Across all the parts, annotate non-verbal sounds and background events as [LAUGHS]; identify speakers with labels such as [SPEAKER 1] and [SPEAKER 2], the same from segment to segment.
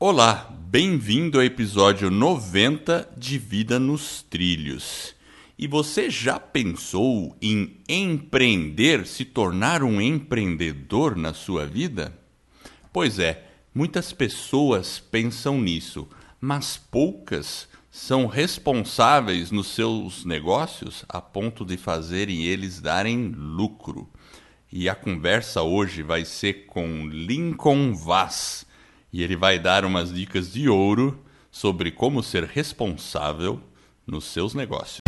[SPEAKER 1] Olá, bem-vindo ao episódio 90 de Vida nos Trilhos. E você já pensou em empreender, se tornar um empreendedor na sua vida? Pois é, muitas pessoas pensam nisso, mas poucas são responsáveis nos seus negócios a ponto de fazerem eles darem lucro. E a conversa hoje vai ser com Lincoln Vaz e ele vai dar umas dicas de ouro sobre como ser responsável nos seus negócios.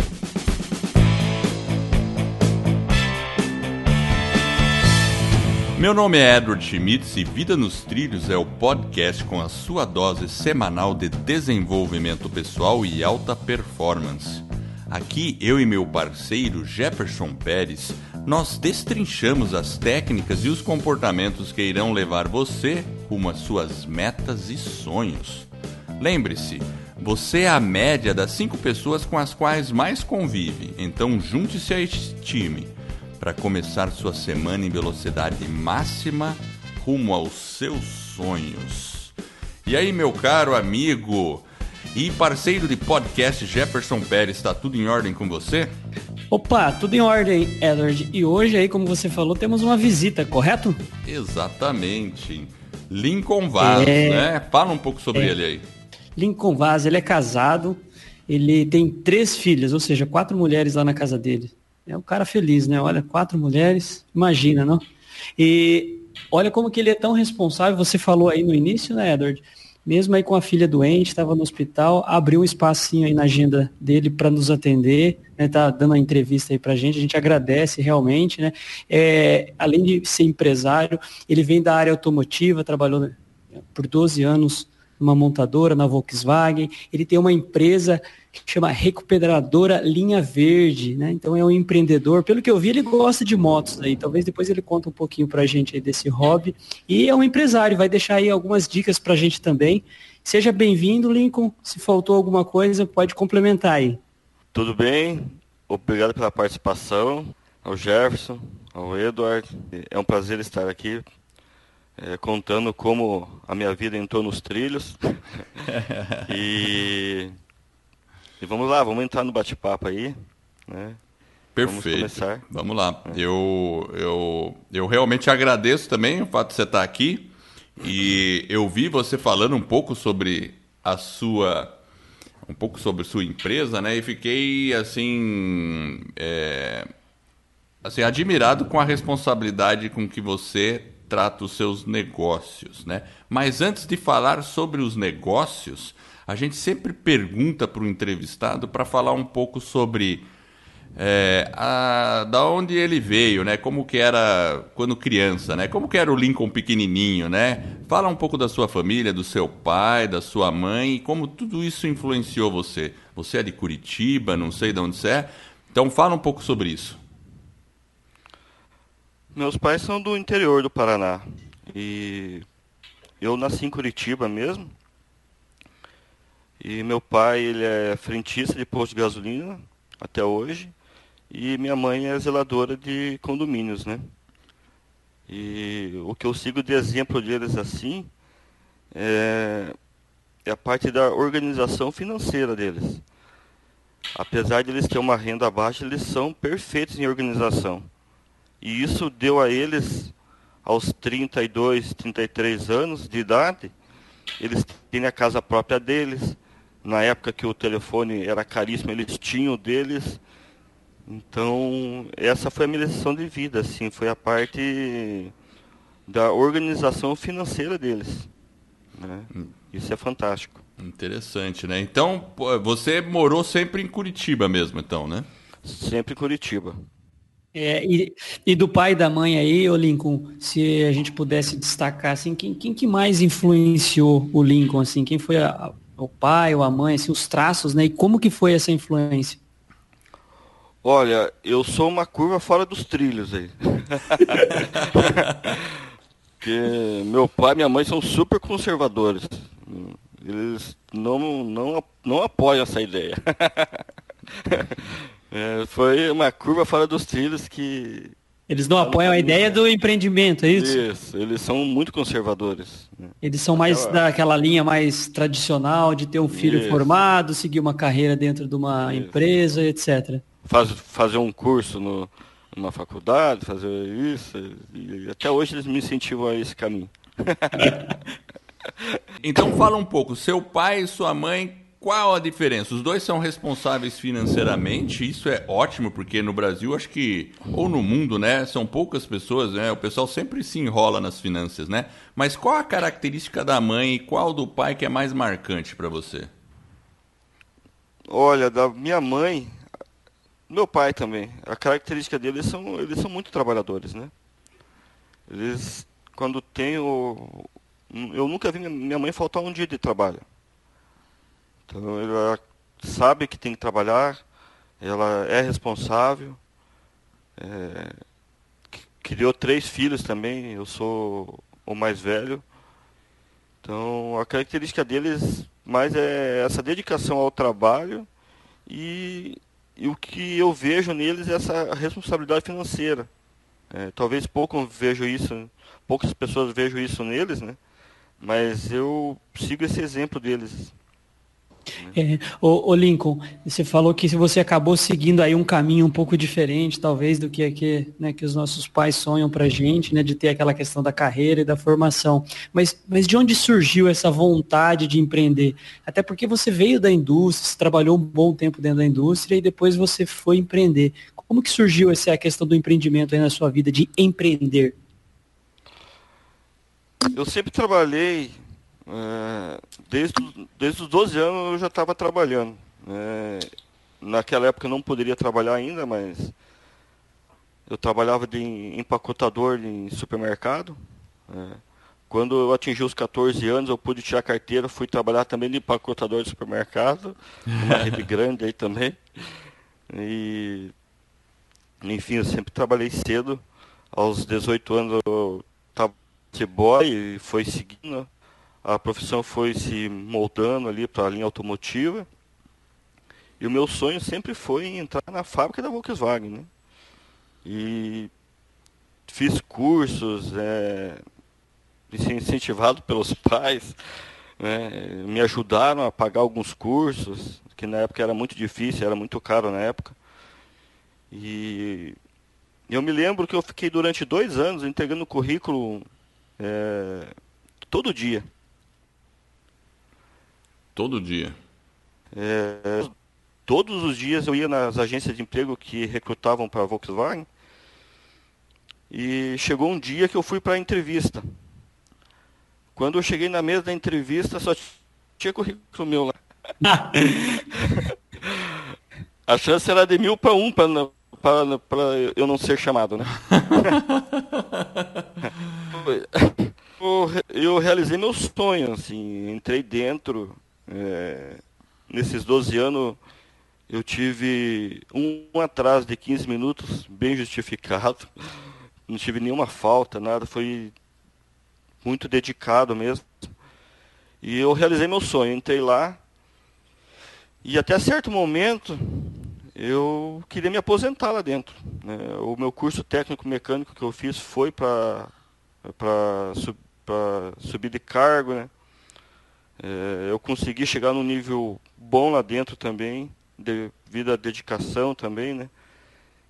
[SPEAKER 1] Meu nome é Edward Schmitz e Vida nos Trilhos é o podcast com a sua dose semanal de desenvolvimento pessoal e alta performance. Aqui eu e meu parceiro Jefferson Pérez, nós destrinchamos as técnicas e os comportamentos que irão levar você rumo às suas metas e sonhos. Lembre-se, você é a média das cinco pessoas com as quais mais convive, então junte-se a este time para começar sua semana em velocidade máxima rumo aos seus sonhos. E aí, meu caro amigo e parceiro de podcast Jefferson Pérez, está tudo em ordem com você?
[SPEAKER 2] Opa, tudo em ordem, Edward. E hoje aí, como você falou, temos uma visita, correto?
[SPEAKER 1] Exatamente. Lincoln Vaz, é... né? Fala um pouco sobre é... ele aí.
[SPEAKER 2] Lincoln Vaz, ele é casado, ele tem três filhas, ou seja, quatro mulheres lá na casa dele. É um cara feliz, né? Olha, quatro mulheres, imagina, não? E olha como que ele é tão responsável, você falou aí no início, né, Edward? Mesmo aí com a filha doente, estava no hospital, abriu um espacinho aí na agenda dele para nos atender, né, tá dando uma entrevista aí para a gente, a gente agradece realmente, né, é, além de ser empresário, ele vem da área automotiva, trabalhou né, por 12 anos numa montadora, na Volkswagen, ele tem uma empresa que chama Recuperadora Linha Verde, né? Então é um empreendedor. Pelo que eu vi, ele gosta de motos aí. Talvez depois ele conta um pouquinho pra gente aí desse hobby. E é um empresário, vai deixar aí algumas dicas pra gente também. Seja bem-vindo, Lincoln. Se faltou alguma coisa, pode complementar aí.
[SPEAKER 3] Tudo bem? Obrigado pela participação. Ao Jefferson, ao Edward. É um prazer estar aqui é, contando como a minha vida entrou nos trilhos. [LAUGHS] e e vamos lá, vamos entrar no bate-papo aí, né?
[SPEAKER 1] Perfeito. Vamos, vamos lá. É. Eu, eu, eu realmente agradeço também o fato de você estar aqui. E eu vi você falando um pouco sobre a sua um pouco sobre sua empresa, né? E fiquei assim, é, assim admirado com a responsabilidade com que você trata os seus negócios, né? Mas antes de falar sobre os negócios, a gente sempre pergunta para o entrevistado para falar um pouco sobre é, a, da onde ele veio, né? Como que era quando criança, né? Como que era o Lincoln pequenininho, né? Fala um pouco da sua família, do seu pai, da sua mãe, como tudo isso influenciou você. Você é de Curitiba, não sei de onde você é. Então fala um pouco sobre isso.
[SPEAKER 3] Meus pais são do interior do Paraná e eu nasci em Curitiba mesmo. E meu pai, ele é frentista de posto de gasolina até hoje. E minha mãe é zeladora de condomínios, né? E o que eu sigo de exemplo deles assim é, é a parte da organização financeira deles. Apesar de eles terem uma renda baixa, eles são perfeitos em organização. E isso deu a eles, aos 32, 33 anos de idade, eles têm a casa própria deles, na época que o telefone era caríssimo, eles tinham deles. Então, essa foi a minha lição de vida, assim, foi a parte da organização financeira deles. Né? Hum. Isso é fantástico.
[SPEAKER 1] Interessante, né? Então, você morou sempre em Curitiba mesmo, então, né?
[SPEAKER 3] Sempre em Curitiba.
[SPEAKER 2] É, e, e, do pai e da mãe aí, o Lincoln, se a gente pudesse destacar, assim, quem, quem que mais influenciou o Lincoln, assim, quem foi a, o pai ou a mãe, assim, os traços, né? E como que foi essa influência?
[SPEAKER 3] Olha, eu sou uma curva fora dos trilhos aí. [LAUGHS] Porque meu pai e minha mãe são super conservadores. Eles não, não, não apoiam essa ideia. [LAUGHS] é, foi uma curva fora dos trilhos que
[SPEAKER 2] Eles não apoiam a ideia do empreendimento, é isso?
[SPEAKER 3] Isso, eles são muito conservadores.
[SPEAKER 2] Né? Eles são mais Aquela... daquela linha mais tradicional de ter um filho isso. formado, seguir uma carreira dentro de uma isso. empresa, etc.
[SPEAKER 3] Faz, fazer um curso no, numa faculdade, fazer isso. E até hoje eles me incentivam a esse caminho. [LAUGHS]
[SPEAKER 1] então fala um pouco, seu pai e sua mãe qual a diferença? Os dois são responsáveis financeiramente, isso é ótimo, porque no Brasil, acho que, ou no mundo, né, são poucas pessoas, né, o pessoal sempre se enrola nas finanças, né? Mas qual a característica da mãe e qual do pai que é mais marcante para você?
[SPEAKER 3] Olha, da minha mãe, meu pai também, a característica deles são, eles são muito trabalhadores, né? Eles, quando tem o... Eu nunca vi minha mãe faltar um dia de trabalho. Então ela sabe que tem que trabalhar, ela é responsável, é, criou três filhos também, eu sou o mais velho. Então a característica deles mais é essa dedicação ao trabalho e, e o que eu vejo neles é essa responsabilidade financeira. É, talvez pouco vejo isso, poucas pessoas vejam isso neles, né? Mas eu sigo esse exemplo deles.
[SPEAKER 2] É, o, Lincoln, você falou que você acabou seguindo aí um caminho um pouco diferente, talvez, do que, que, né, que os nossos pais sonham para gente, né, de ter aquela questão da carreira e da formação. Mas, mas de onde surgiu essa vontade de empreender? Até porque você veio da indústria, você trabalhou um bom tempo dentro da indústria e depois você foi empreender. Como que surgiu essa questão do empreendimento aí na sua vida, de empreender?
[SPEAKER 3] Eu sempre trabalhei é, desde, desde os 12 anos eu já estava trabalhando. É, naquela época eu não poderia trabalhar ainda, mas eu trabalhava de empacotador em supermercado. É, quando eu atingi os 14 anos, eu pude tirar carteira, fui trabalhar também de empacotador de supermercado, uma rede [LAUGHS] grande aí também. E, enfim, eu sempre trabalhei cedo. Aos 18 anos eu estava de boy e foi seguindo a profissão foi se moldando ali para a linha automotiva. E o meu sonho sempre foi entrar na fábrica da Volkswagen. Né? E fiz cursos, é, incentivado pelos [LAUGHS] pais, né? me ajudaram a pagar alguns cursos, que na época era muito difícil, era muito caro na época. E eu me lembro que eu fiquei durante dois anos entregando currículo é, todo dia.
[SPEAKER 1] Todo dia?
[SPEAKER 3] É, todos os dias eu ia nas agências de emprego que recrutavam para a Volkswagen. E chegou um dia que eu fui para a entrevista. Quando eu cheguei na mesa da entrevista, só tinha currículo meu lá. [LAUGHS] a chance era de mil para um para eu não ser chamado, né? [LAUGHS] eu realizei meu sonho, assim, entrei dentro, é, nesses 12 anos, eu tive um atraso de 15 minutos, bem justificado. Não tive nenhuma falta, nada. Foi muito dedicado mesmo. E eu realizei meu sonho. Entrei lá. E até certo momento, eu queria me aposentar lá dentro. Né? O meu curso técnico mecânico que eu fiz foi para sub, subir de cargo, né? É, eu consegui chegar num nível bom lá dentro também, devido à dedicação também, né?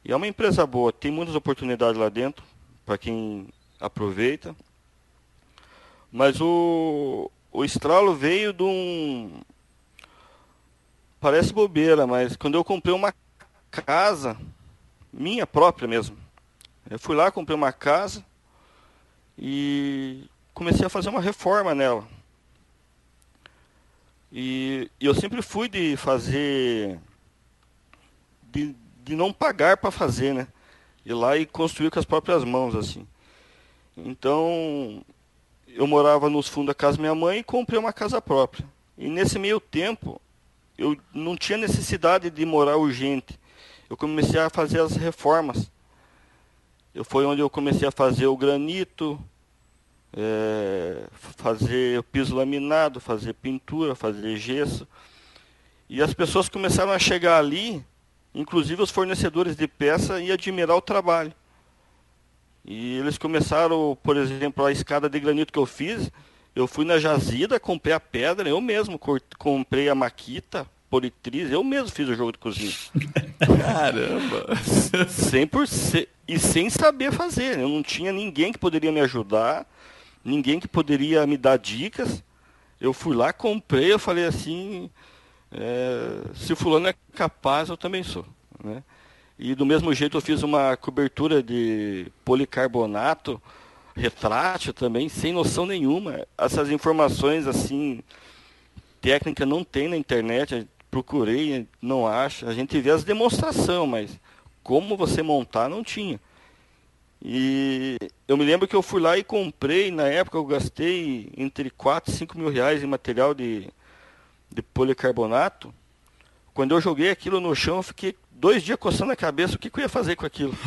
[SPEAKER 3] E é uma empresa boa, tem muitas oportunidades lá dentro, para quem aproveita. Mas o, o estralo veio de um. Parece bobeira, mas quando eu comprei uma casa, minha própria mesmo. Eu fui lá, comprei uma casa e comecei a fazer uma reforma nela. E, e eu sempre fui de fazer. De, de não pagar para fazer, né? Ir lá e construir com as próprias mãos, assim. Então, eu morava nos fundos da casa da minha mãe e comprei uma casa própria. E nesse meio tempo, eu não tinha necessidade de morar urgente. Eu comecei a fazer as reformas. Eu foi onde eu comecei a fazer o granito, é, fazer piso laminado, fazer pintura, fazer gesso. E as pessoas começaram a chegar ali, inclusive os fornecedores de peça, e admirar o trabalho. E eles começaram, por exemplo, a escada de granito que eu fiz, eu fui na jazida, comprei a pedra, eu mesmo comprei a maquita, politriz, eu mesmo fiz o jogo de cozinha. [LAUGHS]
[SPEAKER 1] Caramba!
[SPEAKER 3] 100%, e sem saber fazer, eu não tinha ninguém que poderia me ajudar, ninguém que poderia me dar dicas. Eu fui lá, comprei, eu falei assim, é, se fulano é capaz, eu também sou. Né? E do mesmo jeito eu fiz uma cobertura de policarbonato retrátil também, sem noção nenhuma. Essas informações assim, técnica não tem na internet, procurei, não acha. A gente vê as demonstrações, mas como você montar não tinha. E eu me lembro que eu fui lá e comprei, na época eu gastei entre 4 e 5 mil reais em material de, de policarbonato. Quando eu joguei aquilo no chão, eu fiquei dois dias coçando a cabeça o que, que eu ia fazer com aquilo. [LAUGHS]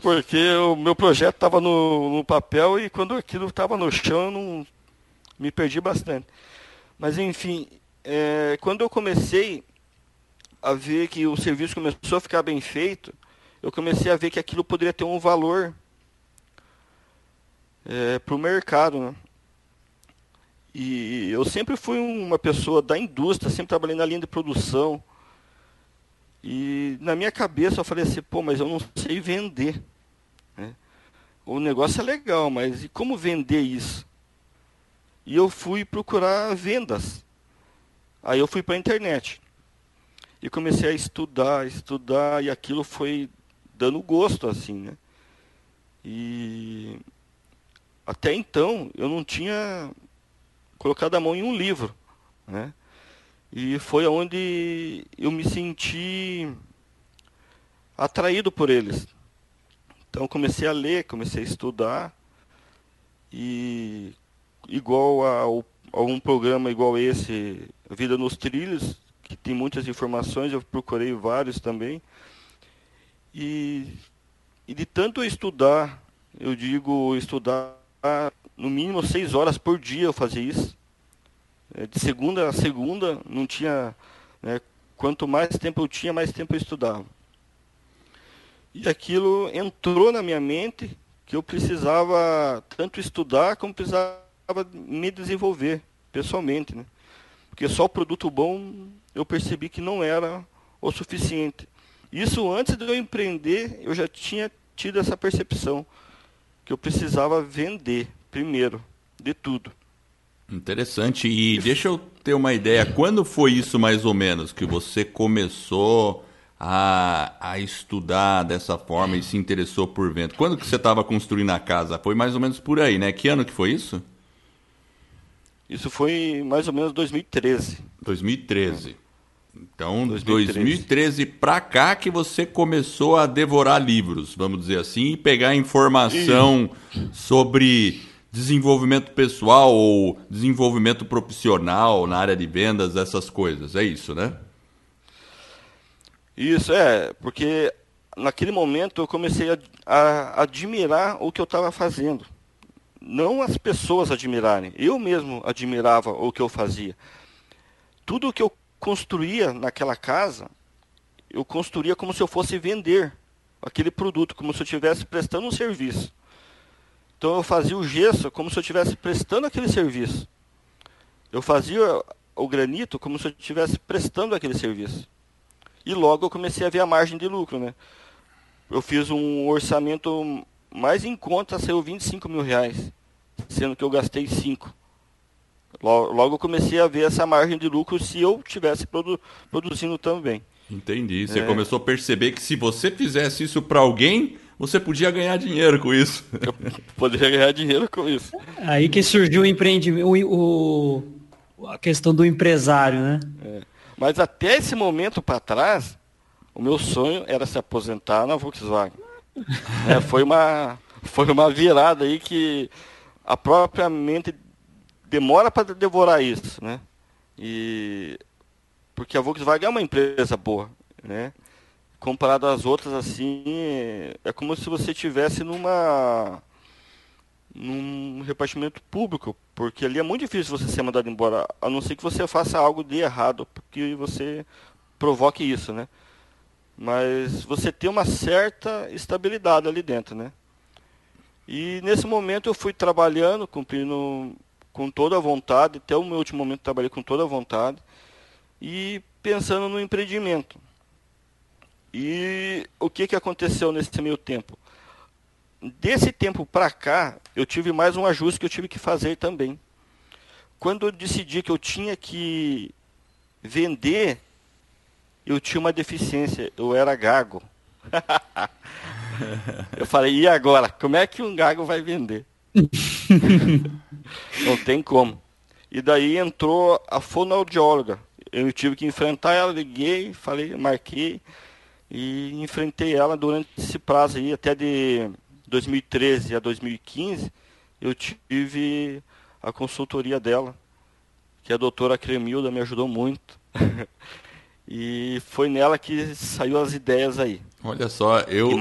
[SPEAKER 3] Porque o meu projeto estava no, no, papel e quando aquilo estava no chão, eu não, me perdi bastante. Mas enfim, é, quando eu comecei a ver que o serviço começou a ficar bem feito, eu comecei a ver que aquilo poderia ter um valor é, para o mercado. Né? E eu sempre fui uma pessoa da indústria, sempre trabalhei na linha de produção. E na minha cabeça eu falei assim, pô, mas eu não sei vender. Né? O negócio é legal, mas e como vender isso? E eu fui procurar vendas. Aí eu fui para a internet. E comecei a estudar, estudar, e aquilo foi dando gosto, assim, né? E até então eu não tinha colocado a mão em um livro, né? E foi onde eu me senti atraído por eles. Então comecei a ler, comecei a estudar e igual a, a um programa igual esse, Vida nos Trilhos, que tem muitas informações, eu procurei vários também. E, e de tanto estudar, eu digo estudar no mínimo seis horas por dia eu fazia isso. É, de segunda a segunda, não tinha. Né, quanto mais tempo eu tinha, mais tempo eu estudava. E aquilo entrou na minha mente que eu precisava tanto estudar como precisava me desenvolver pessoalmente. Né? Porque só o produto bom eu percebi que não era o suficiente. Isso antes de eu empreender, eu já tinha tido essa percepção que eu precisava vender primeiro de tudo.
[SPEAKER 1] Interessante. E deixa eu ter uma ideia, quando foi isso mais ou menos que você começou a, a estudar dessa forma e se interessou por vento? Quando que você estava construindo a casa? Foi mais ou menos por aí, né? Que ano que foi isso?
[SPEAKER 3] Isso foi mais ou menos 2013.
[SPEAKER 1] 2013. Então, 2013, 2013 para cá que você começou a devorar livros, vamos dizer assim, e pegar informação sobre desenvolvimento pessoal ou desenvolvimento profissional na área de vendas, essas coisas. É isso, né?
[SPEAKER 3] Isso, é, porque naquele momento eu comecei a, a admirar o que eu estava fazendo. Não as pessoas admirarem, eu mesmo admirava o que eu fazia. Tudo que eu construía naquela casa, eu construía como se eu fosse vender aquele produto, como se eu estivesse prestando um serviço. Então eu fazia o gesso como se eu estivesse prestando aquele serviço. Eu fazia o granito como se eu estivesse prestando aquele serviço. E logo eu comecei a ver a margem de lucro, né? Eu fiz um orçamento mais em conta, saiu 25 mil reais, sendo que eu gastei 5. Logo eu comecei a ver essa margem de lucro se eu estivesse produ produzindo também.
[SPEAKER 1] Entendi. Você é... começou a perceber que se você fizesse isso para alguém, você podia ganhar dinheiro com isso. [LAUGHS]
[SPEAKER 3] Eu poderia ganhar dinheiro com isso.
[SPEAKER 2] Aí que surgiu o empreendimento, o, o a questão do empresário, né?
[SPEAKER 3] É. Mas até esse momento para trás, o meu sonho era se aposentar na Volkswagen. [LAUGHS] é, foi, uma, foi uma virada aí que a própria mente demora para devorar isso, né? E porque a Volkswagen é uma empresa boa, né? comparado às outras, assim, é como se você tivesse numa num repartimento público, porque ali é muito difícil você ser mandado embora, a não ser que você faça algo de errado, porque você provoque isso, né? mas você tem uma certa estabilidade ali dentro, né? E nesse momento eu fui trabalhando, cumprindo com toda a vontade, até o meu último momento trabalhei com toda a vontade, e pensando no empreendimento. E o que, que aconteceu nesse meio tempo? Desse tempo para cá, eu tive mais um ajuste que eu tive que fazer também. Quando eu decidi que eu tinha que vender, eu tinha uma deficiência, eu era gago. [LAUGHS] eu falei, e agora? Como é que um gago vai vender? [LAUGHS] Não tem como. E daí entrou a fonoaudióloga. Eu tive que enfrentar ela, liguei, falei, marquei e enfrentei ela durante esse prazo aí, até de 2013 a 2015, eu tive a consultoria dela, que a doutora Cremilda me ajudou muito. [LAUGHS] e foi nela que saiu as ideias aí.
[SPEAKER 1] Olha só, eu,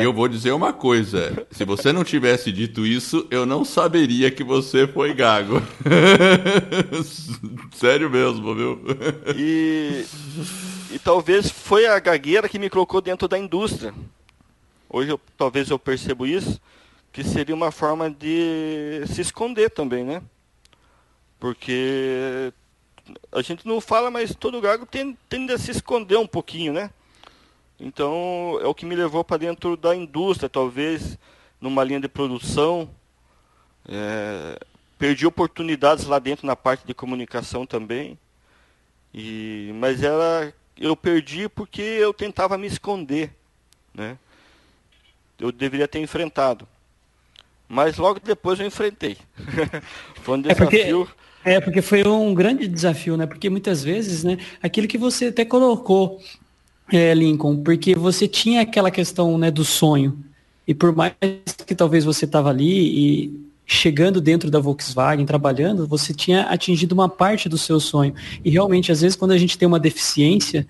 [SPEAKER 1] eu vou dizer uma coisa. Se você não tivesse dito isso, eu não saberia que você foi gago. [LAUGHS] Sério mesmo, viu?
[SPEAKER 3] E, e talvez foi a gagueira que me colocou dentro da indústria. Hoje eu, talvez eu percebo isso, que seria uma forma de se esconder também, né? Porque a gente não fala, mas todo gago tende, tende a se esconder um pouquinho, né? Então é o que me levou para dentro da indústria, talvez numa linha de produção. É, perdi oportunidades lá dentro na parte de comunicação também. E, mas era, eu perdi porque eu tentava me esconder. Né? Eu deveria ter enfrentado. Mas logo depois eu enfrentei. [LAUGHS]
[SPEAKER 2] Foi um desafio. É porque, é, porque foi um grande desafio, né? Porque muitas vezes, né, aquilo que você até colocou, é, Lincoln, porque você tinha aquela questão né, do sonho. E por mais que talvez você estava ali e chegando dentro da Volkswagen, trabalhando, você tinha atingido uma parte do seu sonho. E realmente, às vezes, quando a gente tem uma deficiência,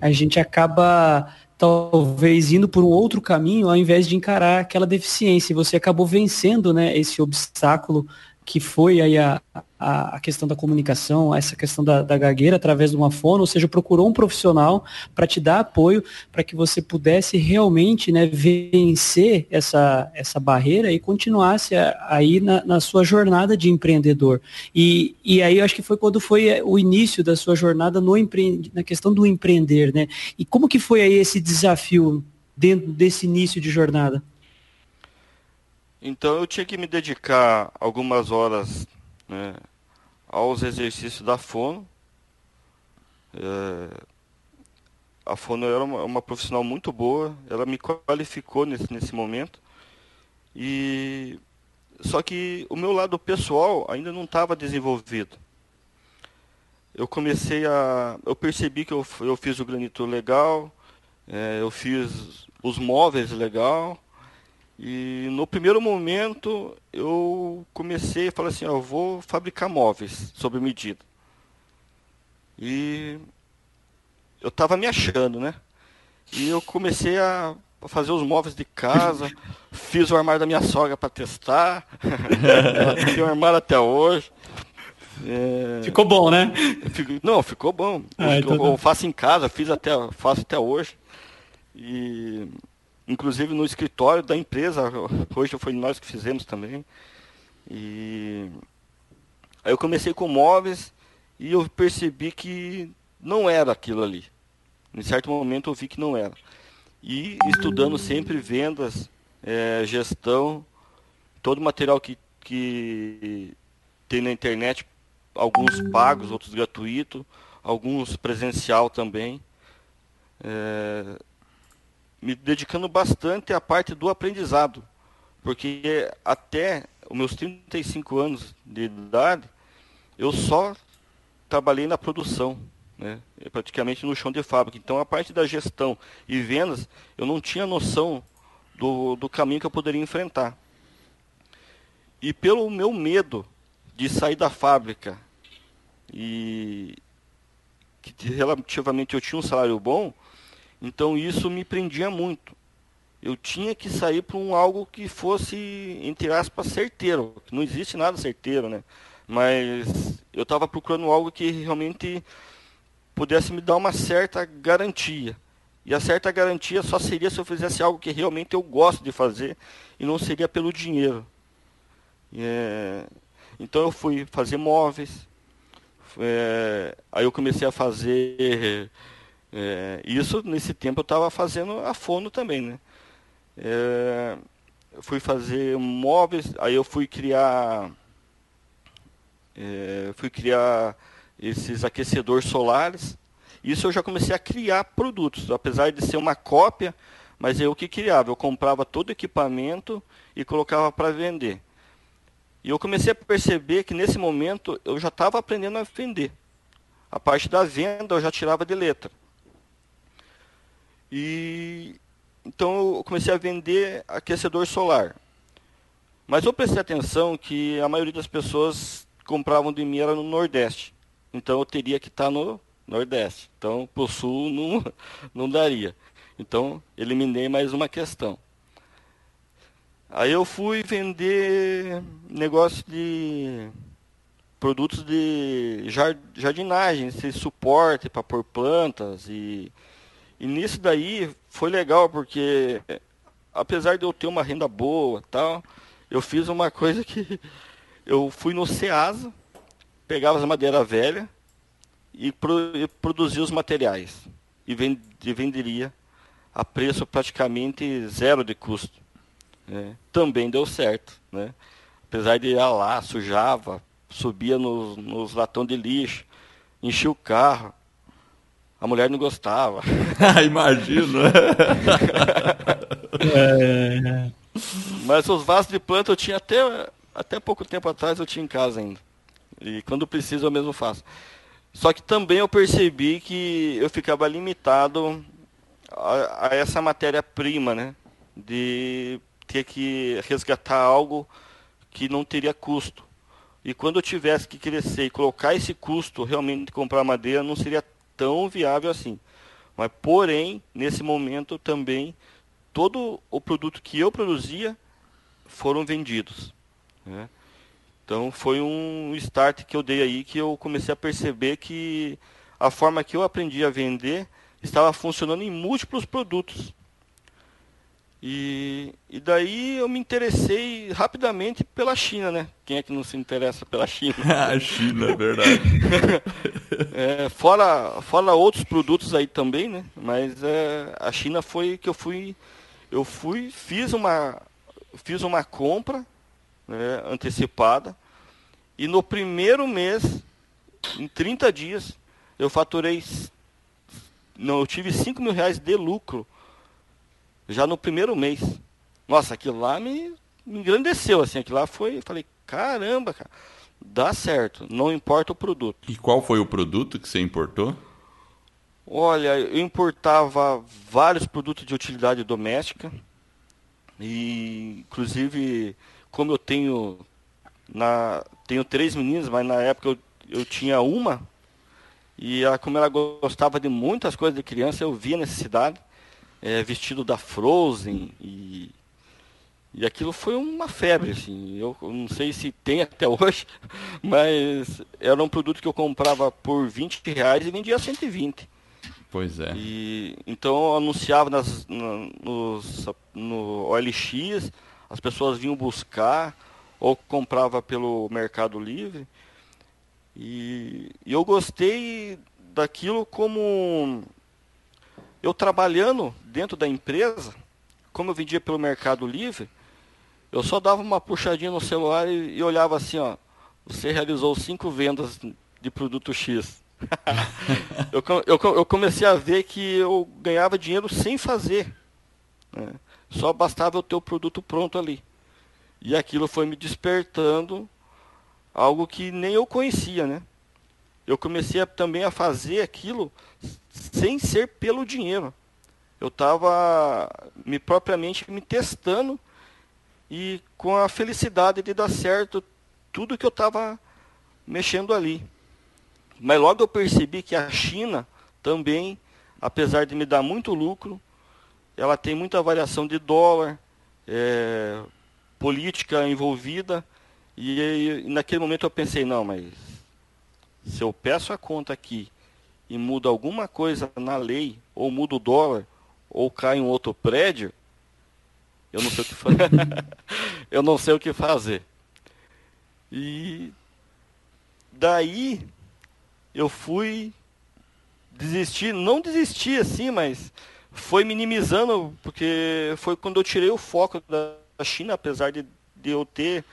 [SPEAKER 2] a gente acaba talvez indo por um outro caminho ao invés de encarar aquela deficiência. E você acabou vencendo né, esse obstáculo que foi aí a, a, a questão da comunicação, essa questão da, da gagueira através de uma fono, ou seja, procurou um profissional para te dar apoio para que você pudesse realmente né, vencer essa, essa barreira e continuasse aí na, na sua jornada de empreendedor. E, e aí eu acho que foi quando foi o início da sua jornada no empre... na questão do empreender, né? E como que foi aí esse desafio dentro desse início de jornada?
[SPEAKER 3] Então eu tinha que me dedicar algumas horas né, aos exercícios da fono. É, a fono era uma, uma, profissional muito boa, ela me qualificou nesse, nesse momento. E só que o meu lado pessoal ainda não estava desenvolvido. Eu comecei a, eu percebi que eu, eu fiz o granito legal, é, eu fiz os móveis legal e no primeiro momento eu comecei a falar assim, ó, eu vou fabricar móveis sob medida. E eu estava me achando, né? E eu comecei a fazer os móveis de casa, [LAUGHS] fiz o armário da minha sogra para testar. [LAUGHS] Tem um armário até hoje.
[SPEAKER 2] É... Ficou bom, né?
[SPEAKER 3] Não, ficou bom. Ah, então eu, eu, tá. faço em casa, fiz até, faço até hoje. E inclusive no escritório da empresa, hoje foi nós que fizemos também. E aí eu comecei com móveis e eu percebi que não era aquilo ali. Em certo momento eu vi que não era. E estudando sempre vendas, é, gestão, todo o material que, que tem na internet, alguns pagos, outros gratuitos, alguns presencial também. É, me dedicando bastante à parte do aprendizado, porque até os meus 35 anos de idade, eu só trabalhei na produção, né? praticamente no chão de fábrica. Então a parte da gestão e vendas, eu não tinha noção do, do caminho que eu poderia enfrentar. E pelo meu medo de sair da fábrica e que relativamente eu tinha um salário bom, então isso me prendia muito. Eu tinha que sair para um algo que fosse, entre aspas, certeiro. Não existe nada certeiro, né? Mas eu estava procurando algo que realmente pudesse me dar uma certa garantia. E a certa garantia só seria se eu fizesse algo que realmente eu gosto de fazer e não seria pelo dinheiro. É... Então eu fui fazer móveis, é... aí eu comecei a fazer. É... Isso nesse tempo eu estava fazendo a fono também, né? É... Eu fui fazer móveis, aí eu fui criar. É... Fui criar esses aquecedores solares isso eu já comecei a criar produtos, apesar de ser uma cópia, mas eu que criava. Eu comprava todo o equipamento e colocava para vender. E eu comecei a perceber que nesse momento eu já estava aprendendo a vender. A parte da venda eu já tirava de letra. E então eu comecei a vender aquecedor solar. Mas eu prestei atenção que a maioria das pessoas compravam de mim era no Nordeste. Então eu teria que estar no Nordeste. Então, para o Sul [LAUGHS] não, não daria. Então, eliminei mais uma questão. Aí eu fui vender negócio de produtos de jardinagem, esse suporte para pôr plantas e, e nisso daí foi legal porque apesar de eu ter uma renda boa, tal, eu fiz uma coisa que [LAUGHS] eu fui no Ceasa, pegava as madeiras velhas e, pro, e produzir os materiais e, vend, e, venderia a preço praticamente zero de custo. Né? Também deu certo. Né? Apesar de ir lá, sujava, subia nos, nos latão de lixo, enchia o carro. A mulher não gostava. [LAUGHS]
[SPEAKER 1] Imagino. [LAUGHS]
[SPEAKER 3] é... Mas os vasos de planta eu tinha até, até pouco tempo atrás, eu tinha em casa ainda. E quando preciso eu mesmo faço. Só que também eu percebi que eu ficava limitado a, a essa matéria-prima, né? De ter que resgatar algo que não teria custo. E quando eu tivesse que crescer e colocar esse custo realmente de comprar madeira, não seria tão viável assim. Mas, porém, nesse momento também, todo o produto que eu produzia foram vendidos. Né? Então foi um start que eu dei aí que eu comecei a perceber que a forma que eu aprendi a vender estava funcionando em múltiplos produtos. E, e daí eu me interessei rapidamente pela China, né? Quem é que não se interessa pela China? [LAUGHS]
[SPEAKER 1] a China, é verdade. [LAUGHS]
[SPEAKER 3] é, fora, fora outros produtos aí também, né? Mas é, a China foi que eu fui, eu fui, fiz uma, fiz uma compra né, antecipada. E no primeiro mês, em 30 dias, eu faturei. Não, eu tive 5 mil reais de lucro. Já no primeiro mês. Nossa, aquilo lá me, me engrandeceu, assim. Aquilo lá foi. Falei, caramba, cara. Dá certo, não importa o produto.
[SPEAKER 1] E qual foi o produto que você importou?
[SPEAKER 3] Olha, eu importava vários produtos de utilidade doméstica. E inclusive como eu tenho na tenho três meninas, mas na época eu, eu tinha uma e ela, como ela gostava de muitas coisas de criança, eu via necessidade, é, vestido da Frozen e e aquilo foi uma febre, assim. Eu, eu não sei se tem [LAUGHS] até hoje, mas era um produto que eu comprava por 20 reais e vendia 120.
[SPEAKER 1] Pois é.
[SPEAKER 3] E, então eu anunciava nas, no, nos, no OLX, as pessoas vinham buscar ou comprava pelo Mercado Livre. E, e eu gostei daquilo como eu trabalhando dentro da empresa, como eu vendia pelo Mercado Livre, eu só dava uma puxadinha no celular e, e olhava assim, ó, você realizou cinco vendas de produto X. [LAUGHS] eu, eu, eu, comecei a ver que eu ganhava dinheiro sem fazer. Né? Só bastava eu ter o produto pronto ali. E aquilo foi me despertando algo que nem eu conhecia, né? Eu comecei a, também a fazer aquilo sem ser pelo dinheiro. Eu estava me propriamente me testando e com a felicidade de dar certo tudo que eu estava mexendo ali. Mas logo eu percebi que a China também, apesar de me dar muito lucro, ela tem muita variação de dólar, é, política envolvida. E, e naquele momento eu pensei, não, mas se eu peço a conta aqui e muda alguma coisa na lei ou muda o dólar, ou cai um outro prédio, eu não sei o que fazer. [LAUGHS] eu não sei o que fazer. E daí eu fui desistir, não desistir assim, mas foi minimizando, porque foi quando eu tirei o foco da China, apesar de, de eu ter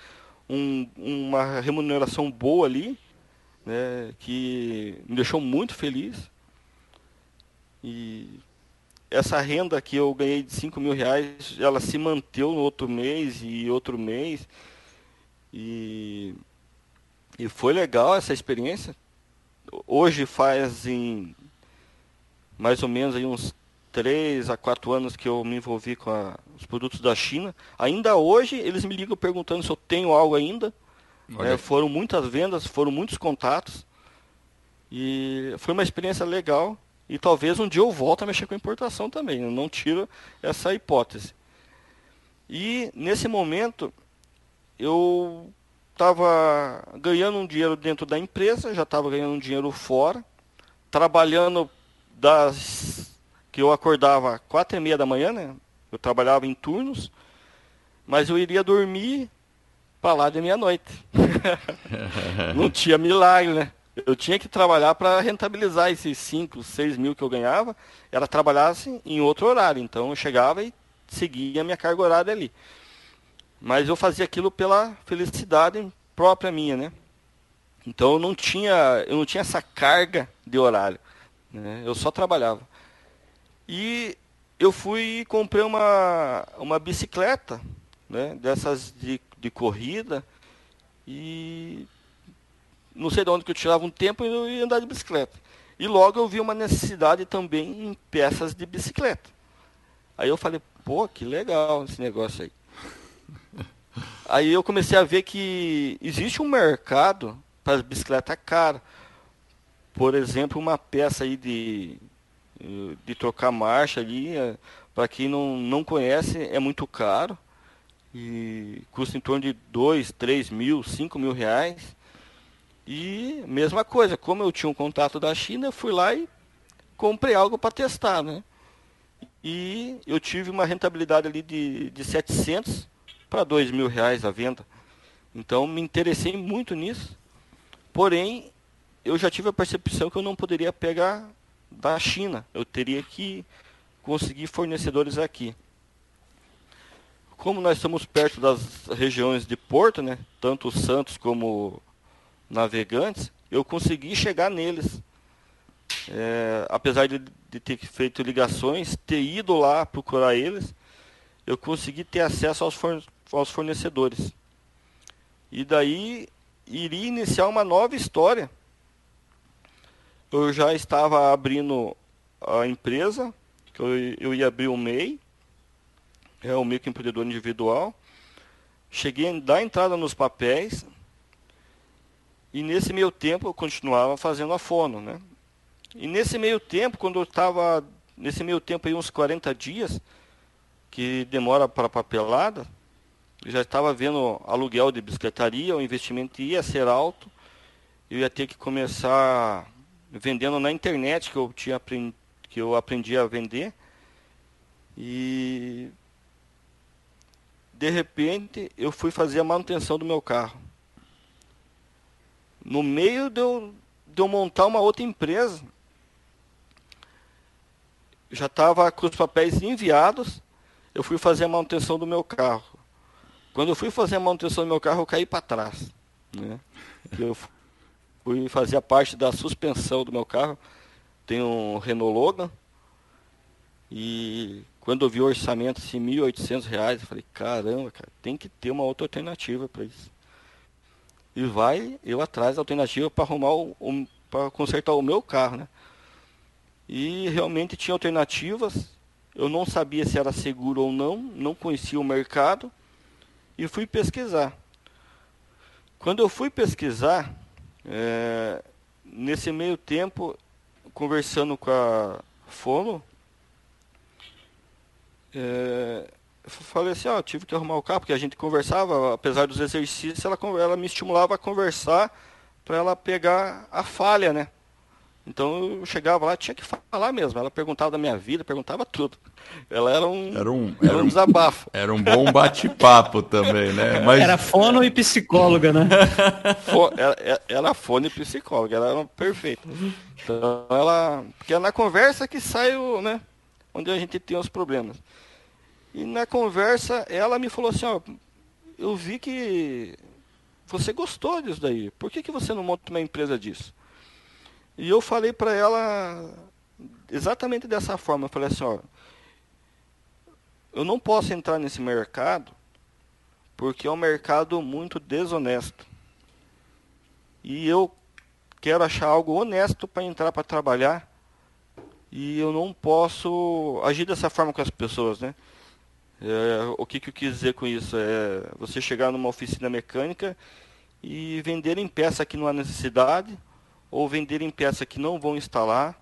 [SPEAKER 3] um, uma remuneração boa ali, né, que me deixou muito feliz. E essa renda que eu ganhei de 5 mil reais, ela se manteve no outro mês e outro mês. E, e foi legal essa experiência. Hoje fazem mais ou menos aí uns 3 a 4 anos que eu me envolvi com a, os produtos da China. Ainda hoje eles me ligam perguntando se eu tenho algo ainda. É, foram muitas vendas, foram muitos contatos. E foi uma experiência legal. E talvez um dia eu volte a mexer com importação também. Eu não tiro essa hipótese. E nesse momento eu estava ganhando um dinheiro dentro da empresa, já estava ganhando um dinheiro fora, trabalhando das que eu acordava quatro e meia da manhã, né? Eu trabalhava em turnos, mas eu iria dormir de meia-noite. [LAUGHS] Não tinha milagre, né? Eu tinha que trabalhar para rentabilizar esses 5, 6 mil que eu ganhava, ela trabalhasse em outro horário. Então eu chegava e seguia a minha carga horária ali. Mas eu fazia aquilo pela felicidade própria minha, né? Então eu não tinha, eu não tinha essa carga de horário. Né? Eu só trabalhava. E eu fui e comprei uma, uma bicicleta, né? dessas de, de corrida. E não sei de onde que eu tirava um tempo e eu ia andar de bicicleta. E logo eu vi uma necessidade também em peças de bicicleta. Aí eu falei, pô, que legal esse negócio aí. [LAUGHS] Aí eu comecei a ver que existe um mercado para bicicleta cara. Por exemplo, uma peça aí de, de trocar marcha ali, é, para quem não, não conhece, é muito caro. E custa em torno de 2, 3 mil, 5 mil reais. E mesma coisa, como eu tinha um contato da China, eu fui lá e comprei algo para testar, né? E eu tive uma rentabilidade ali de, de 700 para 2 mil reais a venda. Então me interessei muito nisso. Porém, eu já tive a percepção que eu não poderia pegar da China. Eu teria que conseguir fornecedores aqui. Como nós estamos perto das regiões de Porto, né, tanto Santos como navegantes, eu consegui chegar neles. É, apesar de, de, ter feito ligações, ter ido lá procurar eles, eu consegui ter acesso aos, aos fornecedores. E daí iria iniciar uma nova história. Eu já estava abrindo a empresa, que eu, eu ia abrir o MEI, é o microempreendedor individual. Cheguei a dar entrada nos papéis, e nesse meio tempo eu continuava fazendo a fono, né? E nesse meio tempo, quando eu estava, nesse meio tempo aí uns 40 dias, que demora para papelada, eu já estava vendo aluguel de bicicletaria, o investimento ia ser alto, eu ia ter que começar vendendo na internet que eu tinha que eu aprendi a vender. E de repente eu fui fazer a manutenção do meu carro no meio de eu, de eu montar uma outra empresa. Já estava com os papéis enviados, eu fui fazer a manutenção do meu carro. Quando eu fui fazer a manutenção do meu carro, eu caí para trás. Né? Eu fui fazer a parte da suspensão do meu carro. Tem um Renault Logan. E quando eu vi o orçamento assim, R$ 1.800, eu falei, caramba, cara, tem que ter uma outra alternativa para isso e vai eu atrás da alternativa para arrumar o, o para consertar o meu carro, né? E realmente tinha alternativas. Eu não sabia se era seguro ou não, não conhecia o mercado e fui pesquisar. Quando eu fui pesquisar, é, nesse meio tempo, conversando com a Fono, é, falei assim, ó, tive que arrumar o carro, porque a gente conversava, apesar dos exercícios, ela, ela me estimulava a conversar para ela pegar a falha, né? Então eu chegava lá, tinha que falar mesmo. Ela perguntava da minha vida, perguntava tudo. Ela era um,
[SPEAKER 1] era um,
[SPEAKER 3] era, um desabafo.
[SPEAKER 1] Era um bom bate-papo também, né?
[SPEAKER 2] Mas... Era fono e psicóloga, né? [LAUGHS]
[SPEAKER 3] ela, era fono e psicóloga, ela era perfeita. Então ela. Porque é na conversa que sai o, né? Onde a gente tem os problemas. E na conversa ela me falou assim, ó, eu vi que você gostou disso daí. Por que, que você não monta uma empresa disso? E eu falei para ela exatamente dessa forma. Eu falei assim, ó, eu não posso entrar nesse mercado porque é um mercado muito desonesto. E eu quero achar algo honesto para entrar para trabalhar. E eu não posso agir dessa forma com as pessoas, né? É, o que, que eu quis dizer com isso? É você chegar numa oficina mecânica e vender em peça que não há necessidade, ou vender em peça que não vão instalar.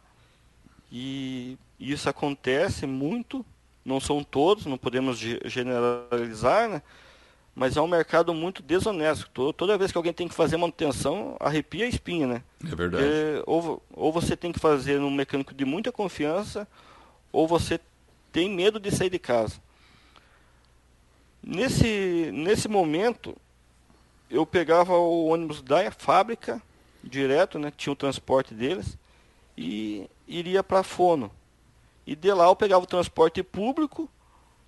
[SPEAKER 3] E isso acontece muito, não são todos, não podemos generalizar, né? mas é um mercado muito desonesto. Toda vez que alguém tem que fazer manutenção, arrepia a espinha, né?
[SPEAKER 1] É verdade. Porque
[SPEAKER 3] ou, ou você tem que fazer num mecânico de muita confiança, ou você tem medo de sair de casa. Nesse, nesse momento, eu pegava o ônibus da fábrica, direto, né? Tinha o transporte deles, e iria para Fono. E de lá eu pegava o transporte público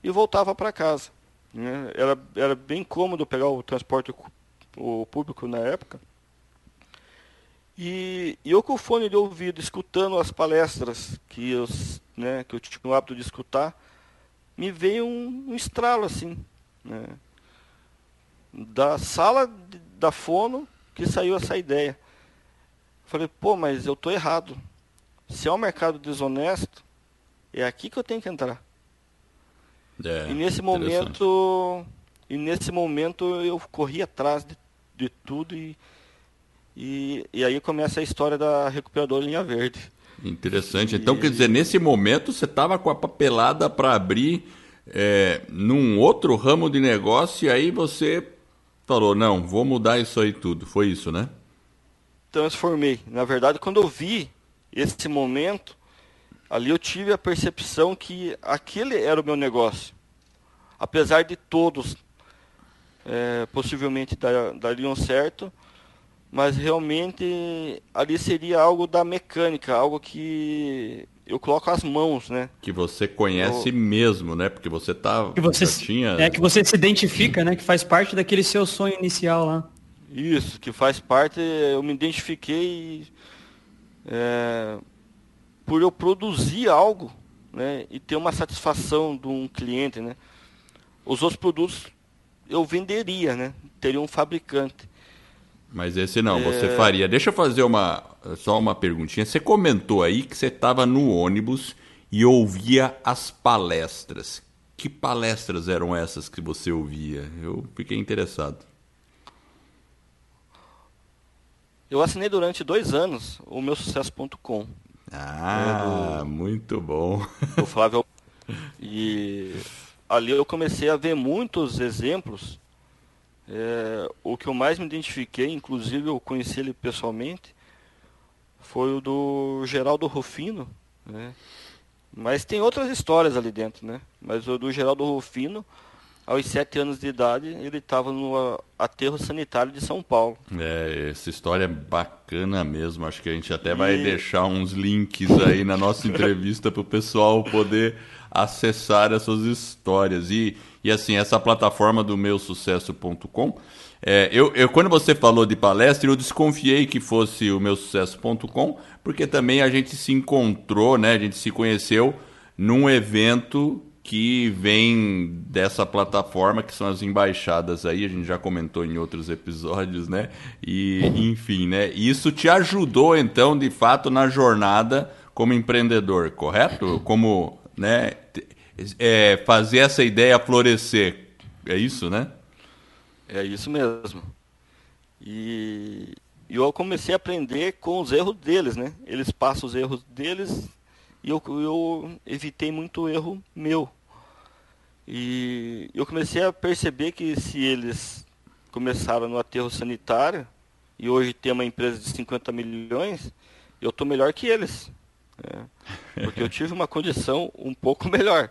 [SPEAKER 3] e voltava para casa. Né? Era, era bem cômodo pegar o transporte o público na época. E, e eu com o fone de ouvido, escutando as palestras que eu, né, que eu tinha o hábito de escutar, me veio um, um estralo assim. Né? Da sala da fono que saiu essa ideia. Falei, pô, mas eu tô errado. Se é um mercado desonesto, é aqui que eu tenho que entrar. É, e nesse momento, e nesse momento eu corri atrás de, de tudo e, e, e, aí começa a história da recuperadora linha verde.
[SPEAKER 1] Interessante. Então, e... quer dizer, nesse momento você estava com a papelada para abrir é, num outro ramo de negócio e aí você falou, não, vou mudar isso aí tudo. Foi isso, né?
[SPEAKER 3] Transformei. Na verdade, quando eu vi esse momento, ali eu tive a percepção que aquele era o meu negócio. Apesar de todos é, possivelmente dar, dariam certo, mas realmente ali seria algo da mecânica, algo que eu coloco as mãos, né?
[SPEAKER 1] Que você conhece eu... mesmo, né? Porque você tá
[SPEAKER 2] que você tinha é que você se identifica, né? Que faz parte daquele seu sonho inicial lá.
[SPEAKER 3] Isso, que faz parte. Eu me identifiquei é, por eu produzir algo né, e ter uma satisfação de um cliente. Né? Os outros produtos eu venderia, né? teria um fabricante.
[SPEAKER 1] Mas esse não, é... você faria. Deixa eu fazer uma, só uma perguntinha. Você comentou aí que você estava no ônibus e ouvia as palestras. Que palestras eram essas que você ouvia? Eu fiquei interessado.
[SPEAKER 3] Eu assinei durante dois anos o meu sucesso.com.
[SPEAKER 1] Ah, é do, muito bom.
[SPEAKER 3] O Flávio. E ali eu comecei a ver muitos exemplos. É, o que eu mais me identifiquei, inclusive eu conheci ele pessoalmente, foi o do Geraldo Rufino. Né? Mas tem outras histórias ali dentro, né? Mas o do Geraldo Rufino aos sete anos de idade, ele estava no aterro sanitário de São Paulo.
[SPEAKER 1] É, essa história é bacana mesmo. Acho que a gente até e... vai deixar uns links aí na nossa [LAUGHS] entrevista para o pessoal poder acessar essas histórias. E, e assim, essa plataforma do meusucesso.com, é, eu, eu, quando você falou de palestra, eu desconfiei que fosse o meusucesso.com, porque também a gente se encontrou, né, a gente se conheceu num evento que vem dessa plataforma, que são as embaixadas aí, a gente já comentou em outros episódios, né? E, enfim, né? Isso te ajudou, então, de fato, na jornada como empreendedor, correto? Como, né? É, fazer essa ideia florescer. É isso, né?
[SPEAKER 3] É isso mesmo. E eu comecei a aprender com os erros deles, né? Eles passam os erros deles e eu, eu evitei muito erro meu. E eu comecei a perceber que se eles começaram no aterro sanitário e hoje tem uma empresa de 50 milhões, eu tô melhor que eles. É, porque eu tive uma condição um pouco [LAUGHS] melhor.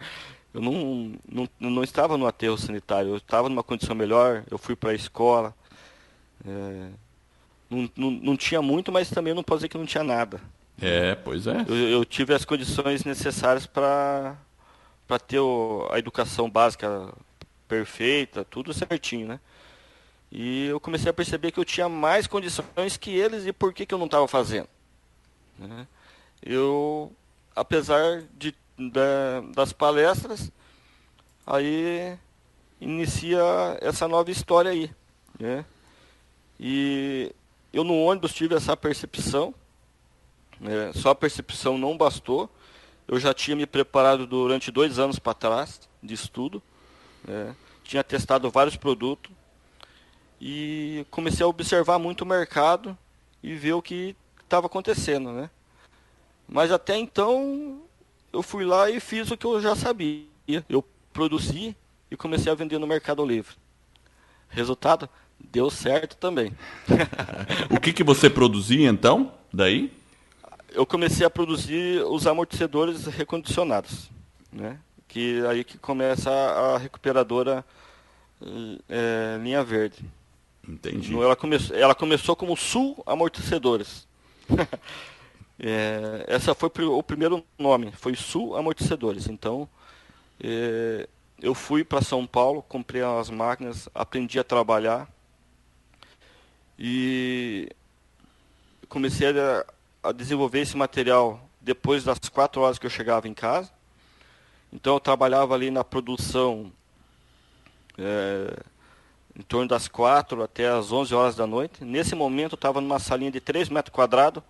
[SPEAKER 3] Eu não, não, não estava no aterro sanitário, eu estava numa condição melhor, eu fui para a escola. É, não, não, não tinha muito, mas também não posso dizer que não tinha nada.
[SPEAKER 1] É, pois é.
[SPEAKER 3] Eu, eu tive as condições necessárias para ter o, a educação básica perfeita, tudo certinho, né? E eu comecei a perceber que eu tinha mais condições que eles e por que, que eu não estava fazendo. Né? Eu, apesar de, da, das palestras, aí inicia essa nova história aí. Né? E eu no ônibus tive essa percepção, né? só a percepção não bastou. Eu já tinha me preparado durante dois anos para trás de estudo, né? tinha testado vários produtos e comecei a observar muito o mercado e ver o que estava acontecendo, né? Mas até então eu fui lá e fiz o que eu já sabia. Eu produzi e comecei a vender no Mercado Livre. Resultado, deu certo também. [LAUGHS]
[SPEAKER 1] o que, que você produzia então, daí?
[SPEAKER 3] Eu comecei a produzir os amortecedores recondicionados, né? Que aí que começa a, recuperadora é, linha verde.
[SPEAKER 1] Entendi.
[SPEAKER 3] Ela, come, ela começou como Sul Amortecedores. [LAUGHS] é, essa foi o primeiro nome, foi Sul Amortecedores. Então, é, eu fui para São Paulo, comprei as máquinas, aprendi a trabalhar e comecei a, a desenvolver esse material depois das quatro horas que eu chegava em casa. Então eu trabalhava ali na produção é, em torno das quatro até as 11 horas da noite. Nesse momento eu estava numa salinha de 3 metros quadrados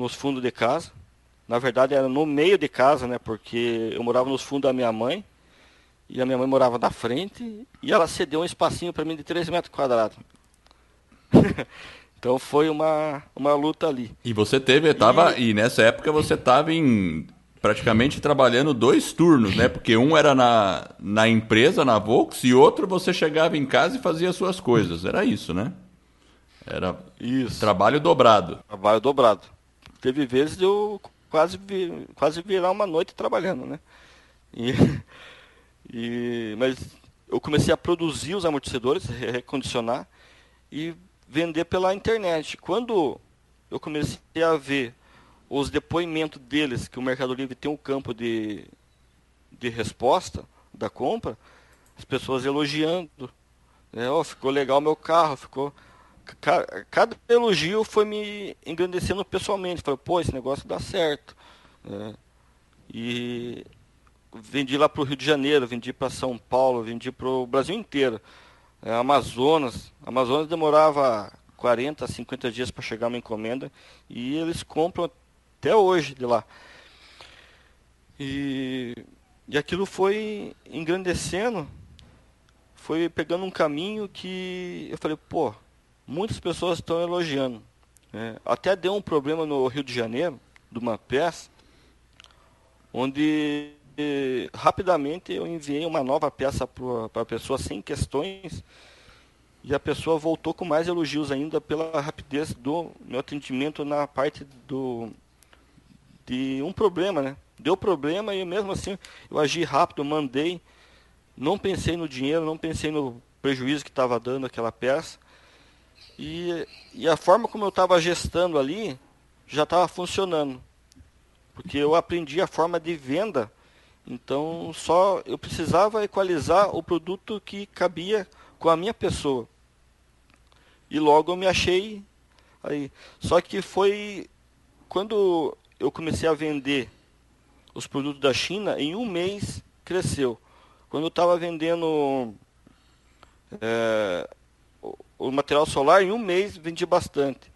[SPEAKER 3] nos fundos de casa. Na verdade era no meio de casa, né? Porque eu morava nos fundos da minha mãe e a minha mãe morava na frente e ela cedeu um espacinho para mim de 3 metros quadrados. [LAUGHS] então foi uma, uma luta ali.
[SPEAKER 1] E você teve, tava, e... e nessa época você estava em praticamente trabalhando dois turnos, né? Porque um era na, na empresa, na Vox, e outro você chegava em casa e fazia suas coisas. Era isso, né? Era isso. trabalho dobrado.
[SPEAKER 3] Trabalho dobrado. Teve vezes de eu quase, vi, quase virar uma noite trabalhando, né? E, [LAUGHS] e, mas eu comecei a produzir os amortecedores, recondicionar e vender pela internet. Quando eu comecei a ver os depoimentos deles, que o Mercado Livre tem um campo de, de resposta da compra, as pessoas elogiando. Né? Oh, ficou legal meu carro, ficou. Cada elogio foi me engrandecendo pessoalmente. Falei, pô, esse negócio dá certo. Né? E vendi lá para o Rio de Janeiro, vendi para São Paulo, vendi para o Brasil inteiro. É, Amazonas. Amazonas demorava 40, 50 dias para chegar uma encomenda e eles compram até hoje de lá. E, e aquilo foi engrandecendo, foi pegando um caminho que eu falei, pô, muitas pessoas estão elogiando. É, até deu um problema no Rio de Janeiro, de uma peça, onde rapidamente eu enviei uma nova peça para a pessoa sem questões e a pessoa voltou com mais elogios ainda pela rapidez do meu atendimento na parte do de um problema, né? Deu problema e mesmo assim eu agi rápido, mandei, não pensei no dinheiro, não pensei no prejuízo que estava dando aquela peça. E, e a forma como eu estava gestando ali já estava funcionando. Porque eu aprendi a forma de venda. Então só eu precisava equalizar o produto que cabia com a minha pessoa. E logo eu me achei aí. Só que foi quando eu comecei a vender os produtos da China, em um mês cresceu. Quando eu estava vendendo é, o, material solar, em um mês vendi bastante.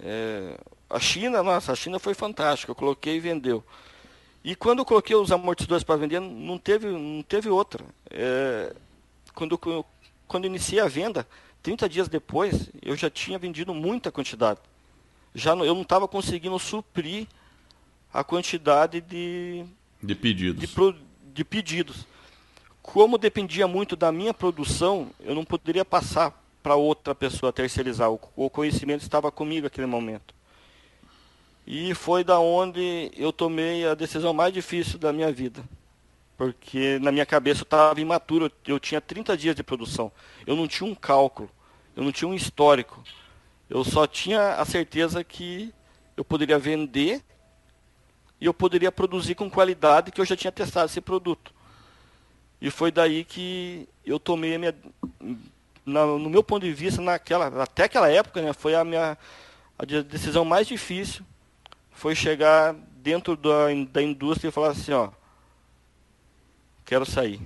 [SPEAKER 3] É, a China, nossa, a China foi fantástica, eu coloquei e vendeu. E quando eu coloquei os amortecedores para vender, não teve, não teve outra. É, quando, quando iniciei a venda, 30 dias depois, eu já tinha vendido muita quantidade. Já eu não estava conseguindo suprir a quantidade de,
[SPEAKER 1] de pedidos.
[SPEAKER 3] De, pro, de pedidos. Como dependia muito da minha produção, eu não poderia passar para outra pessoa terceirizar. O, o conhecimento estava comigo naquele momento. E foi da onde eu tomei a decisão mais difícil da minha vida. Porque na minha cabeça eu estava imaturo, eu tinha 30 dias de produção. Eu não tinha um cálculo, eu não tinha um histórico. Eu só tinha a certeza que eu poderia vender e eu poderia produzir com qualidade que eu já tinha testado esse produto. E foi daí que eu tomei a minha. Na, no meu ponto de vista, naquela, até aquela época, né, foi a minha a decisão mais difícil. Foi chegar dentro da, da indústria e falar assim, ó, quero sair.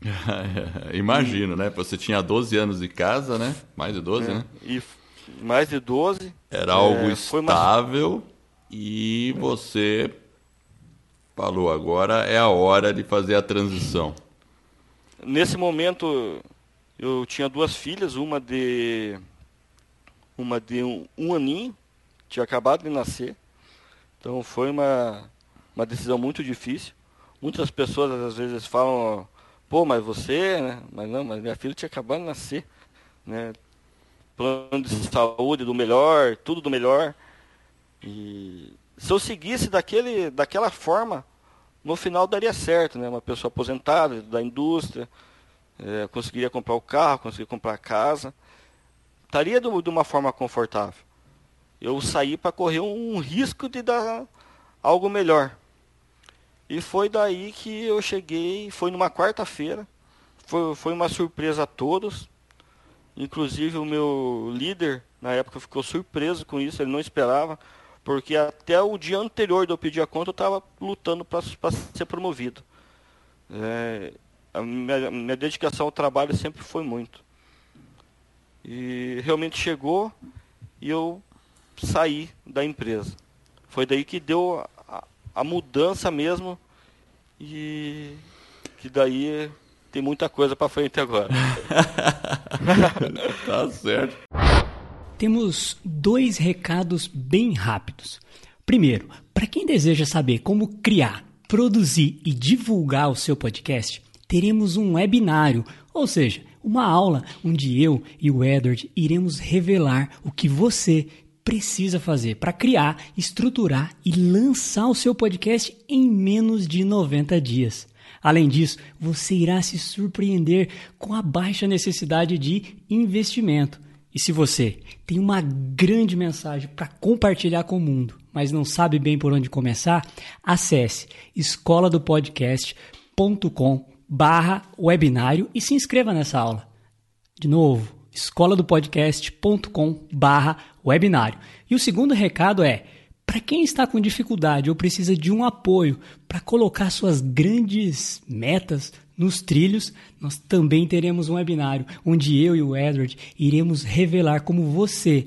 [SPEAKER 3] [LAUGHS]
[SPEAKER 1] Imagino, né? Você tinha 12 anos de casa, né? Mais de 12, é, né?
[SPEAKER 3] E mais de 12.
[SPEAKER 1] Era algo é, estável uma... e você falou, agora é a hora de fazer a transição.
[SPEAKER 3] Nesse momento eu tinha duas filhas, uma de uma de um, um aninho, tinha acabado de nascer. Então foi uma, uma decisão muito difícil. Muitas pessoas às vezes falam, pô, mas você, né? Mas não, mas minha filha tinha acabado de nascer, né? Plano de saúde do melhor, tudo do melhor. E se eu seguisse daquele, daquela forma, no final daria certo, né? Uma pessoa aposentada da indústria, é, conseguiria comprar o carro, conseguiria comprar a casa, estaria de, uma forma confortável. Eu saí para correr um risco de dar algo melhor. E foi daí que eu cheguei, foi numa quarta-feira, foi, foi uma surpresa a todos. Inclusive o meu líder na época ficou surpreso com isso, ele não esperava. Porque até o dia anterior de eu pedir a conta, eu estava lutando para ser promovido. É, a minha, minha dedicação ao trabalho sempre foi muito. E realmente chegou e eu saí da empresa. Foi daí que deu a, a mudança mesmo e que daí tem muita coisa para frente agora. [LAUGHS]
[SPEAKER 1] tá certo
[SPEAKER 2] temos dois recados bem rápidos. Primeiro, para quem deseja saber como criar, produzir e divulgar o seu podcast, teremos um webinário, ou seja, uma aula onde eu e o Edward iremos revelar o que você precisa fazer para criar, estruturar e lançar o seu podcast em menos de 90 dias. Além disso, você irá se surpreender com a baixa necessidade de investimento. E se você tem uma grande mensagem para compartilhar com o mundo, mas não sabe bem por onde começar, acesse escola do podcast.com barra webinário e se inscreva nessa aula. De novo, escola do podcast.com barra webinário. E o segundo recado é, para quem está com dificuldade ou precisa de um apoio para colocar suas grandes metas, nos trilhos, nós também teremos um webinário onde eu e o Edward iremos revelar como você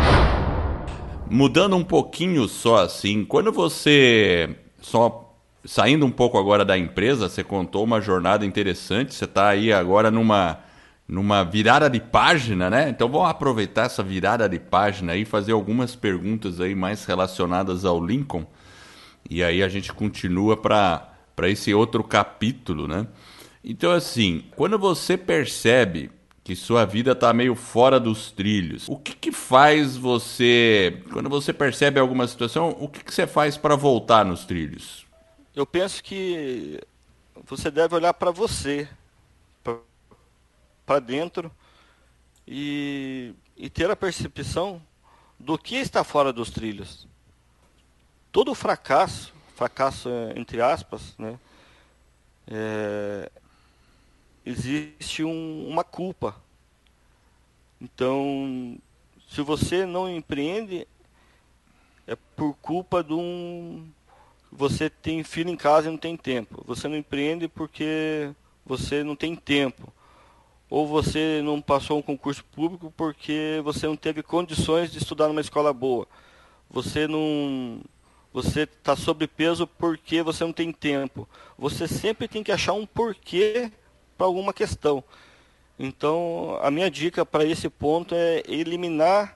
[SPEAKER 1] Mudando um pouquinho só assim, quando você só saindo um pouco agora da empresa, você contou uma jornada interessante, você está aí agora numa numa virada de página, né? Então vamos aproveitar essa virada de página e fazer algumas perguntas aí mais relacionadas ao Lincoln. E aí a gente continua para esse outro capítulo, né? Então, assim, quando você percebe que sua vida está meio fora dos trilhos, o que, que faz você, quando você percebe alguma situação, o que, que você faz para voltar nos trilhos?
[SPEAKER 3] Eu penso que você deve olhar para você, para dentro e, e ter a percepção do que está fora dos trilhos todo fracasso, fracasso é, entre aspas, né, é, existe um, uma culpa. Então, se você não empreende, é por culpa de um. Você tem filho em casa e não tem tempo. Você não empreende porque você não tem tempo. Ou você não passou um concurso público porque você não teve condições de estudar numa escola boa. Você não você está sobrepeso porque você não tem tempo. Você sempre tem que achar um porquê para alguma questão. Então, a minha dica para esse ponto é eliminar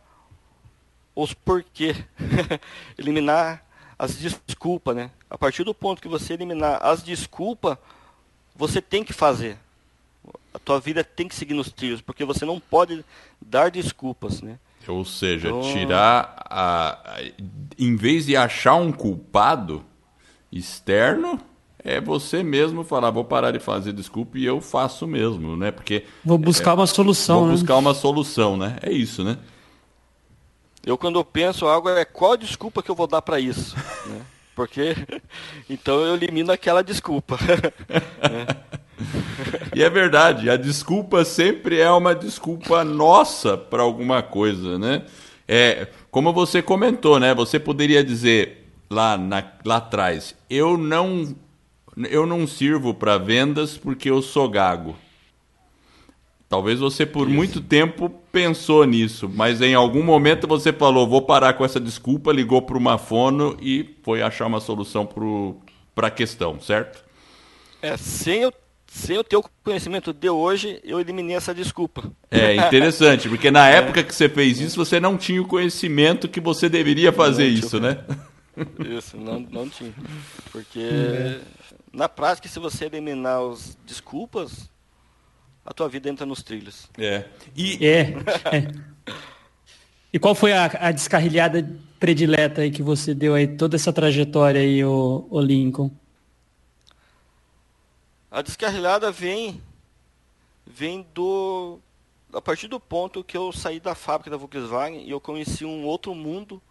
[SPEAKER 3] os porquê. [LAUGHS] eliminar as desculpas, né? A partir do ponto que você eliminar as desculpas, você tem que fazer. A tua vida tem que seguir nos trilhos, porque você não pode dar desculpas, né?
[SPEAKER 1] Ou seja, então... tirar a. Em vez de achar um culpado externo, é você mesmo falar, vou parar de fazer desculpa e eu faço mesmo, né? Porque.
[SPEAKER 2] Vou buscar
[SPEAKER 1] é,
[SPEAKER 2] uma solução.
[SPEAKER 1] Vou
[SPEAKER 2] né?
[SPEAKER 1] buscar uma solução, né? É isso, né?
[SPEAKER 3] Eu quando eu penso algo é qual a desculpa que eu vou dar para isso, [LAUGHS] né? Porque [LAUGHS] então eu elimino aquela desculpa. [LAUGHS]
[SPEAKER 1] E é verdade, a desculpa sempre é uma desculpa nossa para alguma coisa, né? É, como você comentou, né? Você poderia dizer lá, na, lá atrás, eu não eu não sirvo para vendas porque eu sou gago. Talvez você por Isso. muito tempo pensou nisso, mas em algum momento você falou, vou parar com essa desculpa, ligou para uma fono e foi achar uma solução para a questão, certo?
[SPEAKER 3] É, sem eu sem eu ter o conhecimento de hoje, eu eliminei essa desculpa.
[SPEAKER 1] É interessante, porque na [LAUGHS] é. época que você fez isso, você não tinha o conhecimento que você deveria fazer isso, né?
[SPEAKER 3] Isso, não, não tinha. Porque é. Na prática, se você eliminar as desculpas, a tua vida entra nos trilhos.
[SPEAKER 2] É. E, é. é. [LAUGHS] e qual foi a, a, descarrilhada predileta aí que você deu aí, toda essa trajetória aí, o, o Lincoln?
[SPEAKER 3] A descarrilhada vem vem do a partir do ponto que eu saí da fábrica da Volkswagen e eu conheci um outro mundo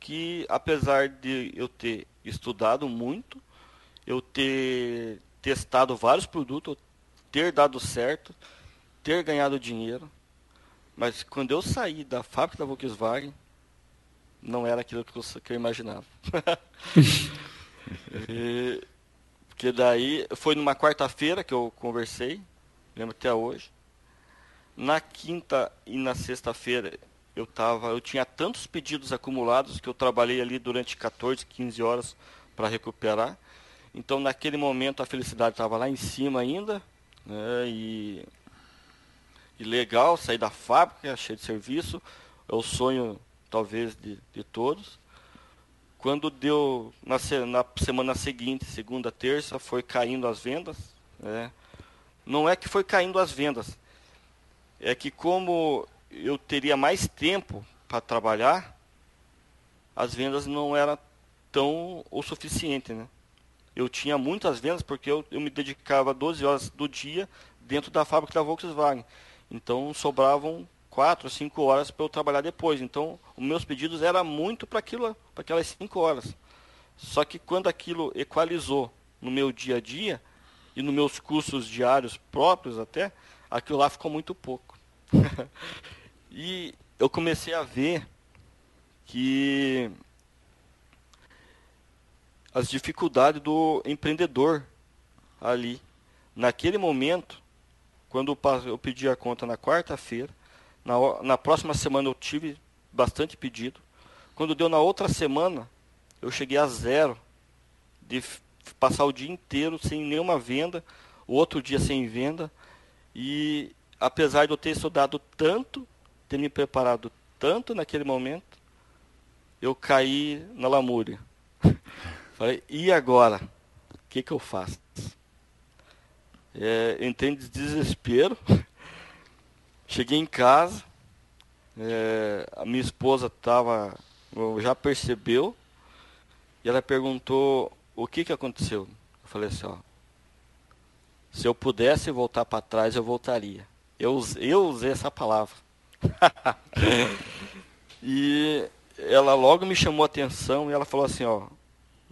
[SPEAKER 3] que apesar de eu ter estudado muito, eu ter testado vários produtos, ter dado certo, ter ganhado dinheiro, mas quando eu saí da fábrica da Volkswagen, não era aquilo que eu, que eu imaginava. [LAUGHS] e, que daí foi numa quarta-feira que eu conversei, lembro até hoje. Na quinta e na sexta-feira eu tava, eu tinha tantos pedidos acumulados que eu trabalhei ali durante 14, 15 horas para recuperar. Então naquele momento a felicidade estava lá em cima ainda, né? E, e legal, sair da fábrica, cheio de serviço, é o sonho talvez de, de todos. Quando deu na, na semana seguinte, segunda, terça, foi caindo as vendas. Né? Não é que foi caindo as vendas, é que como eu teria mais tempo para trabalhar, as vendas não eram tão o suficiente, né? Eu tinha muitas vendas porque eu, eu me dedicava 12 horas do dia dentro da fábrica da Volkswagen. Então sobravam quatro, cinco horas para eu trabalhar depois. Então, os meus pedidos era muito para aquelas cinco horas. Só que quando aquilo equalizou no meu dia a dia e nos meus custos diários próprios até, aquilo lá ficou muito pouco. [LAUGHS] e eu comecei a ver que as dificuldades do empreendedor ali. Naquele momento, quando eu pedi a conta na quarta-feira, na, na próxima semana eu tive bastante pedido. Quando deu na outra semana, eu cheguei a zero de passar o dia inteiro sem nenhuma venda, o outro dia sem venda. E apesar de eu ter estudado tanto, ter me preparado tanto naquele momento, eu caí na lamúria. [LAUGHS] Falei, e agora? O que, que eu faço? É, entrei em desespero. [LAUGHS] Cheguei em casa, é, a minha esposa tava, já percebeu, e ela perguntou o que, que aconteceu. Eu falei assim, ó, se eu pudesse voltar para trás, eu voltaria. Eu, eu usei essa palavra. [LAUGHS] e ela logo me chamou a atenção e ela falou assim, ó,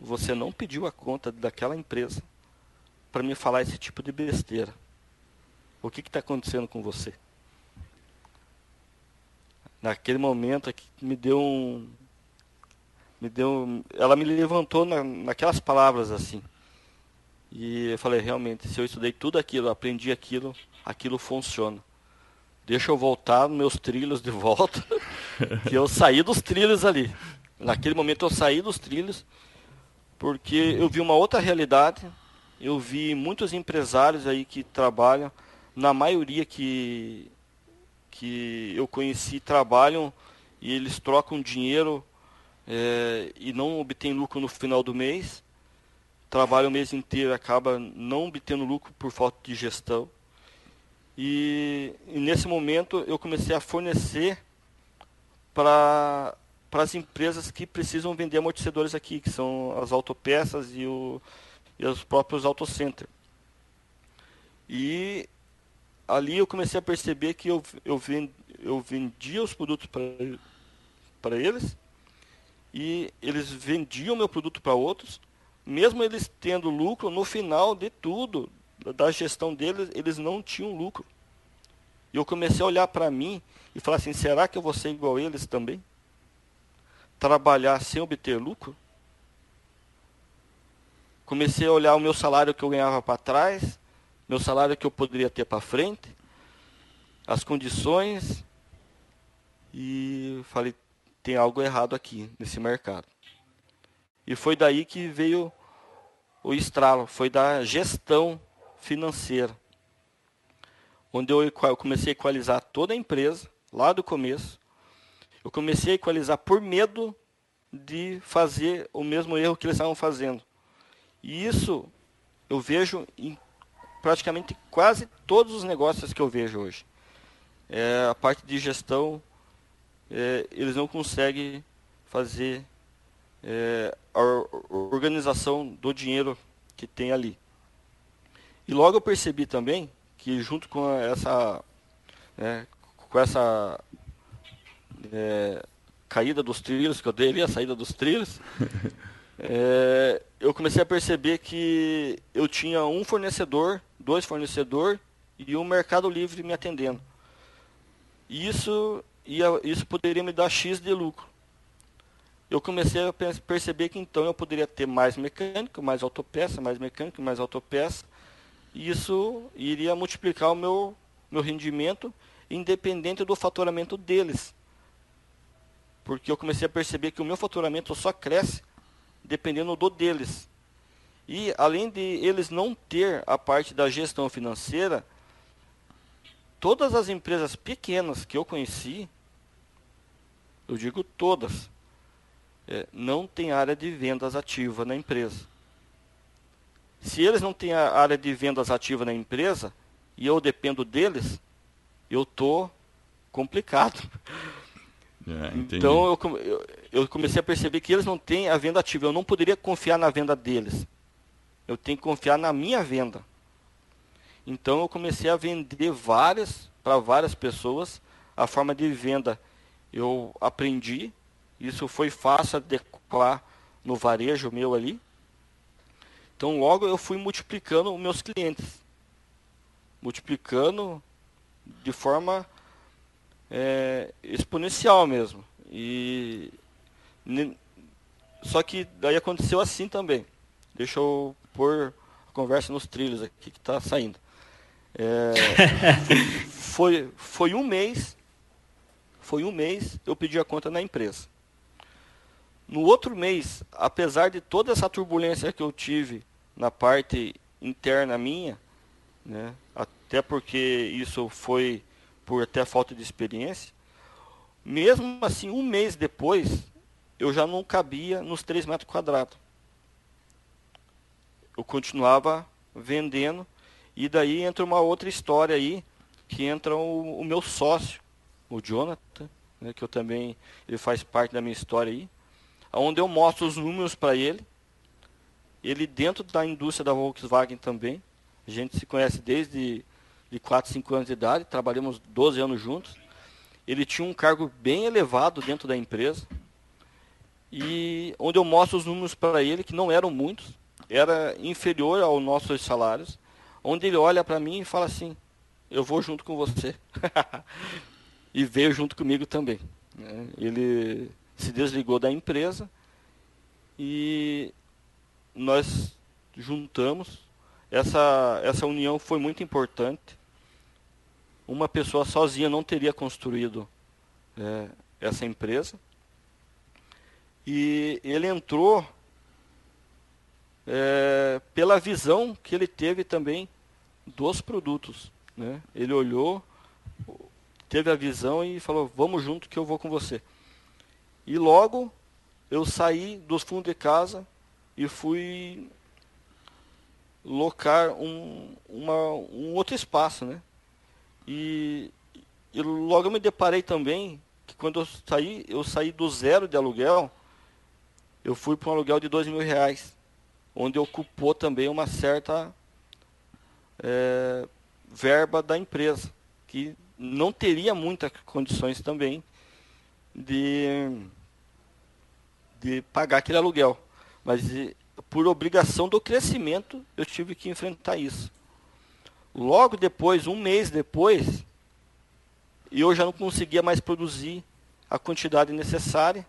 [SPEAKER 3] você não pediu a conta daquela empresa para me falar esse tipo de besteira. O que está acontecendo com você? naquele momento aqui me deu um me deu ela me levantou na, naquelas palavras assim e eu falei realmente se eu estudei tudo aquilo aprendi aquilo aquilo funciona deixa eu voltar nos meus trilhos de volta [LAUGHS] que eu saí dos trilhos ali naquele momento eu saí dos trilhos porque eu vi uma outra realidade, eu vi muitos empresários aí que trabalham, na maioria que, que eu conheci trabalham e eles trocam dinheiro é, e não obtêm lucro no final do mês, trabalham o mês inteiro acaba não obtendo lucro por falta de gestão. E, e nesse momento eu comecei a fornecer para as empresas que precisam vender amortecedores aqui, que são as autopeças e, o, e os próprios autocenter. E ali eu comecei a perceber que eu, eu, vend, eu vendia os produtos para eles e eles vendiam meu produto para outros, mesmo eles tendo lucro, no final de tudo, da gestão deles, eles não tinham lucro. E eu comecei a olhar para mim e falar assim: será que eu vou ser igual a eles também? Trabalhar sem obter lucro? Comecei a olhar o meu salário que eu ganhava para trás, meu salário que eu poderia ter para frente, as condições, e falei: tem algo errado aqui nesse mercado. E foi daí que veio o estralo, foi da gestão financeira onde eu comecei a equalizar toda a empresa, lá do começo. Eu comecei a equalizar por medo de fazer o mesmo erro que eles estavam fazendo. E isso eu vejo em praticamente quase todos os negócios que eu vejo hoje. É, a parte de gestão, é, eles não conseguem fazer é, a organização do dinheiro que tem ali. E logo eu percebi também que junto com essa, né, com essa é, caída dos trilhos, que eu dei ali, a saída dos trilhos, [LAUGHS] é, eu comecei a perceber que eu tinha um fornecedor, dois fornecedores e um mercado livre me atendendo. E isso, ia, isso poderia me dar X de lucro. Eu comecei a perceber que então eu poderia ter mais mecânico, mais autopeça, mais mecânico, mais autopeça, isso iria multiplicar o meu, meu rendimento independente do faturamento deles. Porque eu comecei a perceber que o meu faturamento só cresce dependendo do deles. E além de eles não ter a parte da gestão financeira, todas as empresas pequenas que eu conheci, eu digo todas, é, não tem área de vendas ativa na empresa. Se eles não têm a área de vendas ativa na empresa e eu dependo deles, eu tô complicado. [LAUGHS] É, então eu, eu, eu, comecei a perceber que eles não têm a venda ativa. Eu não poderia confiar na venda deles. Eu tenho que confiar na minha venda. Então eu comecei a vender várias para várias pessoas. A forma de venda eu aprendi. Isso foi fácil adequar no varejo meu ali. Então logo eu fui multiplicando os meus clientes. Multiplicando de forma é, exponencial mesmo. E só que daí aconteceu assim também. Deixa eu pôr a conversa nos trilhos aqui que está saindo. É, [LAUGHS] foi, foi um mês, foi um mês eu pedi a conta na empresa. No outro mês, apesar de toda essa turbulência que eu tive na parte interna minha, né? até porque isso foi por até falta de experiência. Mesmo assim, um mês depois, eu já não cabia nos 3 metros quadrados. Eu continuava vendendo, e daí entra uma outra história aí, que entra o, o meu sócio, o Jonathan, né, que eu também, ele faz parte da minha história aí, onde eu mostro os números para ele, ele dentro da indústria da Volkswagen também. A gente se conhece desde de 4, 5 anos de idade, trabalhamos 12 anos juntos. Ele tinha um cargo bem elevado dentro da empresa. E onde eu mostro os números para ele, que não eram muitos, era inferior aos nossos salários, onde ele olha para mim e fala assim, eu vou junto com você. [LAUGHS] e veio junto comigo também. Né? Ele se desligou da empresa e nós juntamos. Essa, essa união foi muito importante. Uma pessoa sozinha não teria construído é, essa empresa. E ele entrou é, pela visão que ele teve também dos produtos. Né? Ele olhou, teve a visão e falou, vamos junto que eu vou com você. E logo eu saí dos fundos de casa e fui locar um, uma, um outro espaço, né? E, e logo eu me deparei também que quando eu saí, eu saí do zero de aluguel, eu fui para um aluguel de dois mil reais, onde ocupou também uma certa é, verba da empresa, que não teria muitas condições também de, de pagar aquele aluguel. Mas por obrigação do crescimento, eu tive que enfrentar isso. Logo depois, um mês depois, eu já não conseguia mais produzir a quantidade necessária,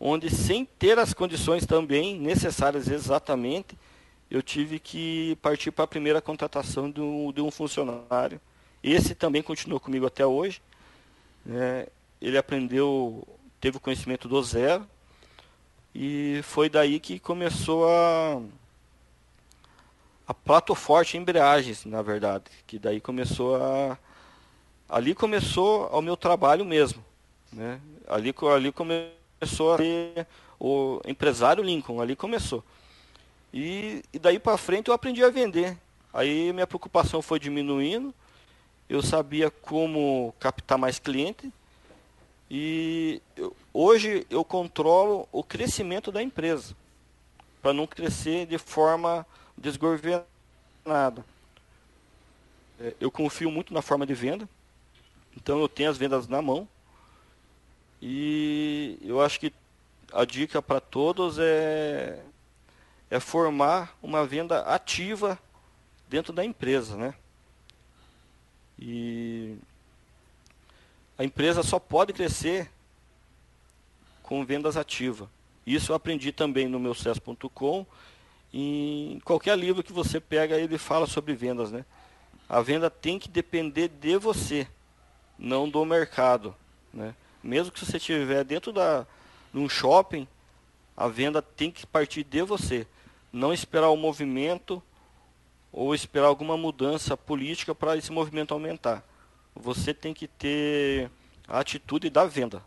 [SPEAKER 3] onde sem ter as condições também necessárias exatamente, eu tive que partir para a primeira contratação de um, de um funcionário. Esse também continuou comigo até hoje. Né? Ele aprendeu, teve o conhecimento do zero, e foi daí que começou a a Plato Forte Embreagens, na verdade, que daí começou a ali começou o meu trabalho mesmo, né? Ali ali começou a ser o empresário Lincoln, ali começou. E, e daí para frente eu aprendi a vender. Aí minha preocupação foi diminuindo. Eu sabia como captar mais cliente e eu, hoje eu controlo o crescimento da empresa, para não crescer de forma desgovernada. É, eu confio muito na forma de venda, então eu tenho as vendas na mão. E eu acho que a dica para todos é, é formar uma venda ativa dentro da empresa, né? E a empresa só pode crescer com vendas ativas. Isso eu aprendi também no meu sucesso.com. Em qualquer livro que você pega, ele fala sobre vendas, né? A venda tem que depender de você, não do mercado, né? Mesmo que você estiver dentro da num shopping, a venda tem que partir de você, não esperar o movimento ou esperar alguma mudança política para esse movimento aumentar você tem que ter a atitude da venda.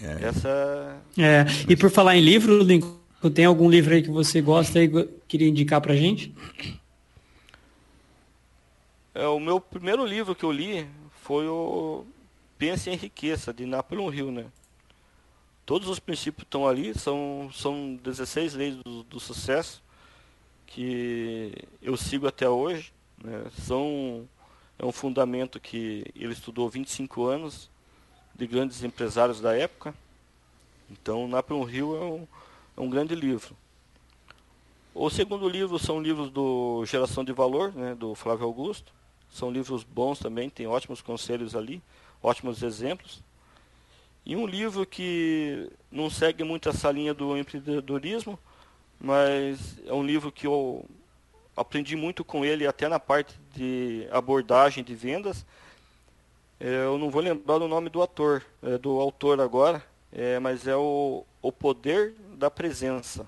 [SPEAKER 2] É. Essa. É. E por falar em livro, Lincoln, tem algum livro aí que você gosta e queria indicar para gente?
[SPEAKER 3] É, o meu primeiro livro que eu li foi o Pense em Riqueza, de Napoleon Hill, né? Todos os princípios estão ali, são, são 16 leis do, do sucesso que eu sigo até hoje. Né? São é um fundamento que ele estudou 25 anos de grandes empresários da época. Então, Napoleon Hill é um, é um grande livro. O segundo livro são livros do Geração de Valor, né, do Flávio Augusto. São livros bons também, tem ótimos conselhos ali, ótimos exemplos. E um livro que não segue muito essa linha do empreendedorismo, mas é um livro que eu aprendi muito com ele até na parte de abordagem de vendas. É, eu não vou lembrar o nome do ator, é, do autor agora, é, mas é o, o Poder da Presença.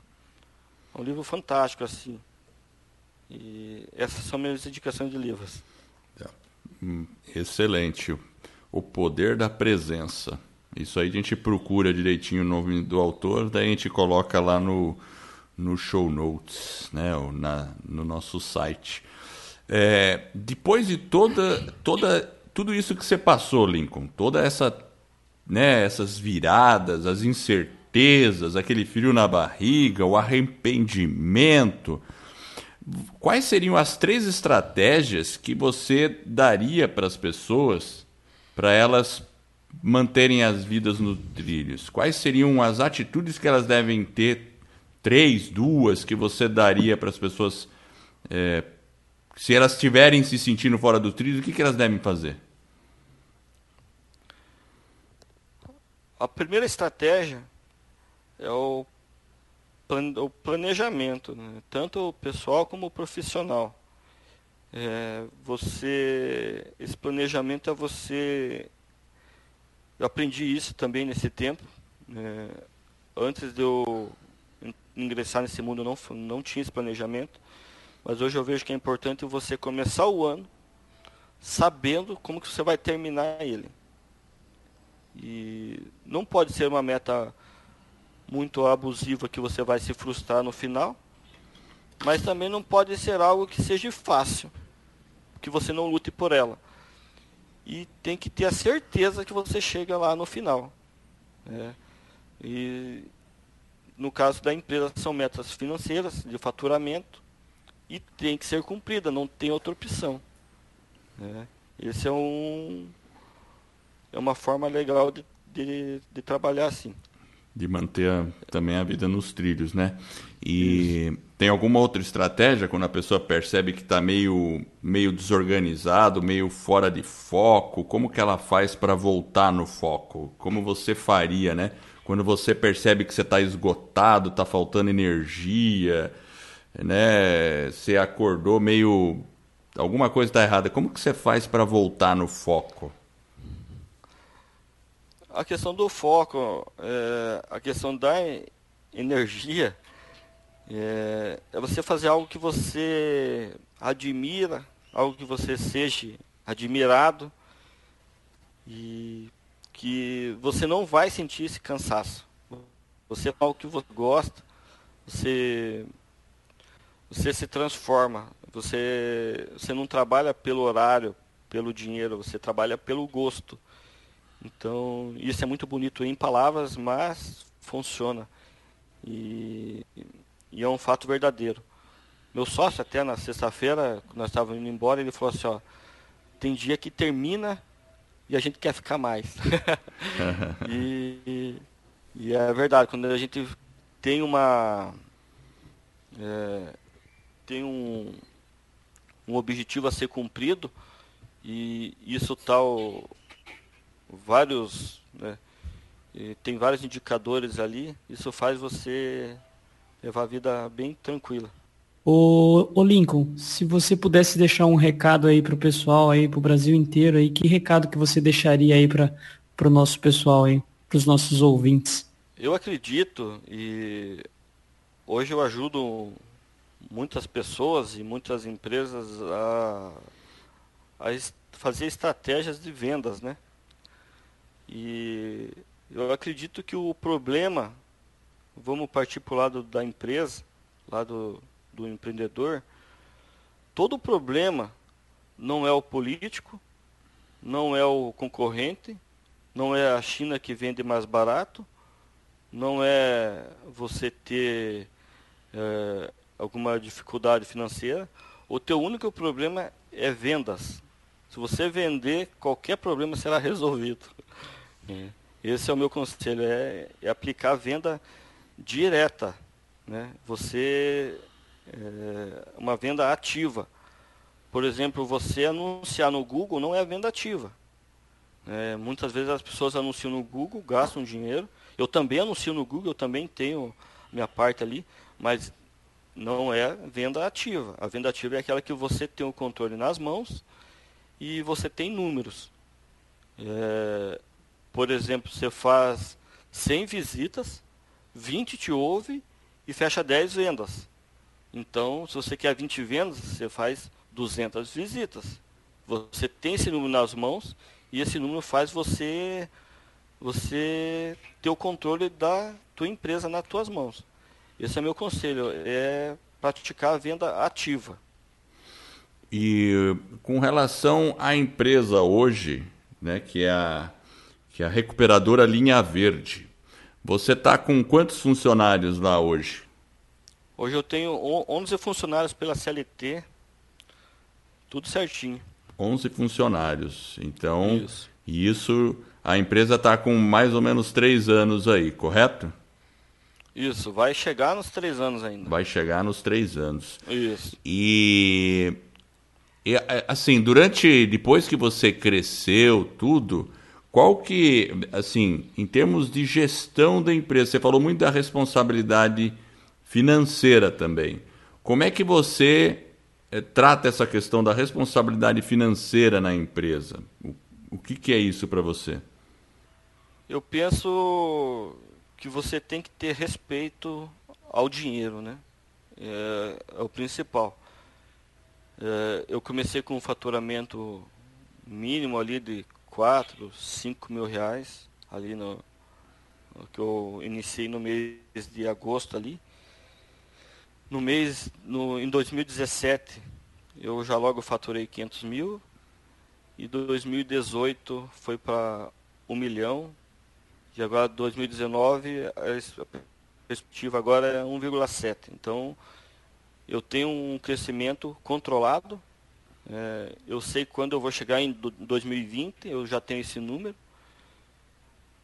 [SPEAKER 3] É um livro fantástico, assim. E essas são minhas indicações de livros.
[SPEAKER 1] Hum, excelente. O Poder da Presença. Isso aí a gente procura direitinho o nome do autor, daí a gente coloca lá no, no show notes, né, ou na, no nosso site. É, depois de toda, toda, tudo isso que você passou, Lincoln, toda essa, né, essas viradas, as incertezas, aquele frio na barriga, o arrependimento, quais seriam as três estratégias que você daria para as pessoas para elas manterem as vidas nos trilhos? Quais seriam as atitudes que elas devem ter três, duas que você daria para as pessoas, é, se elas estiverem se sentindo fora do trilho, o que, que elas devem fazer?
[SPEAKER 3] A primeira estratégia é o, o planejamento, né? tanto o pessoal como o profissional. É, você, esse planejamento é você. Eu aprendi isso também nesse tempo. É, antes de eu ingressar nesse mundo eu não, não tinha esse planejamento, mas hoje eu vejo que é importante você começar o ano sabendo como que você vai terminar ele. E não pode ser uma meta muito abusiva que você vai se frustrar no final, mas também não pode ser algo que seja fácil, que você não lute por ela. E tem que ter a certeza que você chega lá no final. Né? E no caso da empresa são metas financeiras, de faturamento, e tem que ser cumprida, não tem outra opção. Né? Esse é um é uma forma legal de, de, de trabalhar assim
[SPEAKER 1] de manter a, também a vida nos trilhos, né? E Isso. tem alguma outra estratégia quando a pessoa percebe que está meio, meio desorganizado, meio fora de foco? Como que ela faz para voltar no foco? Como você faria, né? Quando você percebe que você está esgotado, está faltando energia, né? Você acordou meio alguma coisa está errada. Como que você faz para voltar no foco?
[SPEAKER 3] A questão do foco, é, a questão da energia, é, é, você fazer algo que você admira, algo que você seja admirado e que você não vai sentir esse cansaço. Você é algo que você gosta, você, você se transforma, você, você não trabalha pelo horário, pelo dinheiro, você trabalha pelo gosto. Então, isso é muito bonito em palavras, mas funciona. E, e é um fato verdadeiro. Meu sócio, até na sexta-feira, quando nós estávamos indo embora, ele falou assim: ó, tem dia que termina e a gente quer ficar mais. [LAUGHS] e, e, é verdade, quando a gente tem uma. É, tem um, um objetivo a ser cumprido e isso tal vários, né, tem vários indicadores ali, isso faz você levar a vida bem tranquila.
[SPEAKER 2] Ô, ô Lincoln, se você pudesse deixar um recado aí para o pessoal aí, para o Brasil inteiro aí, que recado que você deixaria aí para o nosso pessoal aí, para os nossos ouvintes?
[SPEAKER 3] Eu acredito e hoje eu ajudo muitas pessoas e muitas empresas a, a fazer estratégias de vendas, né? E eu acredito que o problema, vamos partir para o lado da empresa, lado do empreendedor, todo problema não é o político, não é o concorrente, não é a China que vende mais barato, não é você ter é, alguma dificuldade financeira. O teu único problema é vendas. Se você vender, qualquer problema será resolvido. É. Esse é o meu conselho, é, é aplicar a venda direta. Né? Você, é, uma venda ativa. Por exemplo, você anunciar no Google não é venda ativa. É, muitas vezes as pessoas anunciam no Google, gastam dinheiro. Eu também anuncio no Google, eu também tenho minha parte ali, mas não é venda ativa. A venda ativa é aquela que você tem o controle nas mãos e você tem números. É, por exemplo, você faz 100 visitas, 20 te ouve e fecha 10 vendas. Então, se você quer 20 vendas, você faz 200 visitas. Você tem esse número nas mãos e esse número faz você você ter o controle da tua empresa nas tuas mãos. Esse é meu conselho, é praticar a venda ativa.
[SPEAKER 1] E com relação à empresa hoje, né, que é a que é a recuperadora Linha Verde. Você está com quantos funcionários lá hoje?
[SPEAKER 3] Hoje eu tenho 11 funcionários pela CLT, tudo certinho.
[SPEAKER 1] 11 funcionários. Então, isso, isso a empresa está com mais ou menos três anos aí, correto?
[SPEAKER 3] Isso, vai chegar nos três anos ainda.
[SPEAKER 1] Vai chegar nos três anos.
[SPEAKER 3] Isso.
[SPEAKER 1] E, e assim, durante, depois que você cresceu, tudo, qual que, assim, em termos de gestão da empresa, você falou muito da responsabilidade financeira também. Como é que você é, trata essa questão da responsabilidade financeira na empresa? O, o que, que é isso para você?
[SPEAKER 3] Eu penso que você tem que ter respeito ao dinheiro, né? É, é o principal. É, eu comecei com um faturamento mínimo ali de 4, 5 mil reais, ali no, no, que eu iniciei no mês de agosto ali. No mês, no, em 2017, eu já logo faturei 500 mil, e 2018 foi para 1 milhão, e agora 2019 a perspectiva agora é 1,7. Então, eu tenho um crescimento controlado. É, eu sei quando eu vou chegar em 2020, eu já tenho esse número.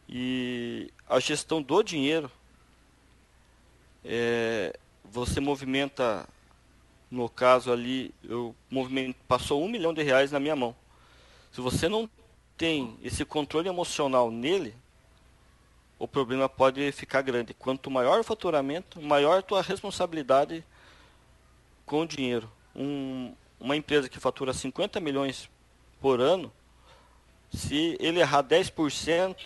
[SPEAKER 3] E a gestão do dinheiro, é, você movimenta, no caso ali, eu movimento, passou um milhão de reais na minha mão. Se você não tem esse controle emocional nele, o problema pode ficar grande. Quanto maior o faturamento, maior a tua responsabilidade com o dinheiro. Um, uma empresa que fatura 50 milhões por ano, se ele errar 10%,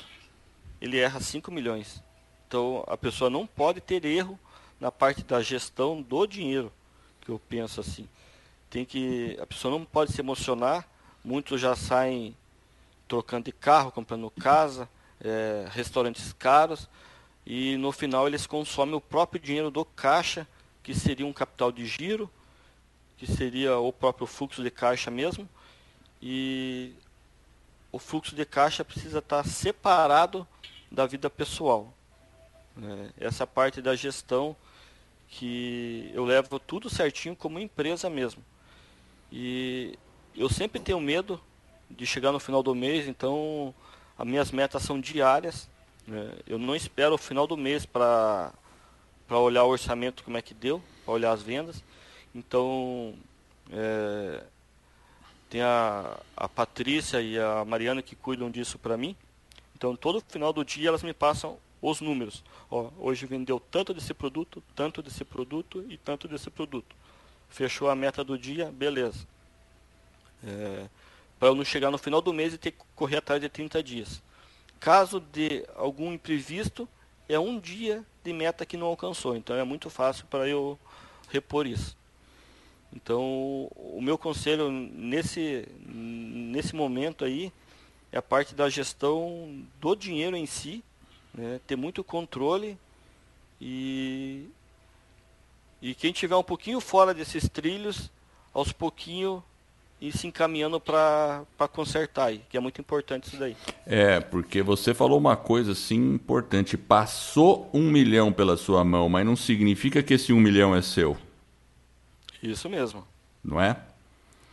[SPEAKER 3] ele erra 5 milhões. Então a pessoa não pode ter erro na parte da gestão do dinheiro, que eu penso assim. Tem que a pessoa não pode se emocionar. Muitos já saem trocando de carro, comprando casa, é, restaurantes caros e no final eles consomem o próprio dinheiro do caixa que seria um capital de giro, que seria o próprio fluxo de caixa mesmo, e o fluxo de caixa precisa estar separado da vida pessoal. Né? Essa parte da gestão que eu levo tudo certinho como empresa mesmo. E eu sempre tenho medo de chegar no final do mês, então as minhas metas são diárias. Né? Eu não espero o final do mês para para olhar o orçamento como é que deu, para olhar as vendas. Então, é, tem a, a Patrícia e a Mariana que cuidam disso para mim. Então, todo final do dia elas me passam os números. Ó, hoje vendeu tanto desse produto, tanto desse produto e tanto desse produto. Fechou a meta do dia, beleza. É, para eu não chegar no final do mês e ter que correr atrás de 30 dias. Caso de algum imprevisto, é um dia de meta que não alcançou. Então é muito fácil para eu repor isso. Então o meu conselho nesse, nesse momento aí é a parte da gestão do dinheiro em si, né? ter muito controle e, e quem tiver um pouquinho fora desses trilhos, aos pouquinho e se encaminhando para consertar aí, que é muito importante isso daí.
[SPEAKER 1] É, porque você falou uma coisa assim importante, passou um milhão pela sua mão, mas não significa que esse um milhão é seu.
[SPEAKER 3] Isso mesmo.
[SPEAKER 1] Não é?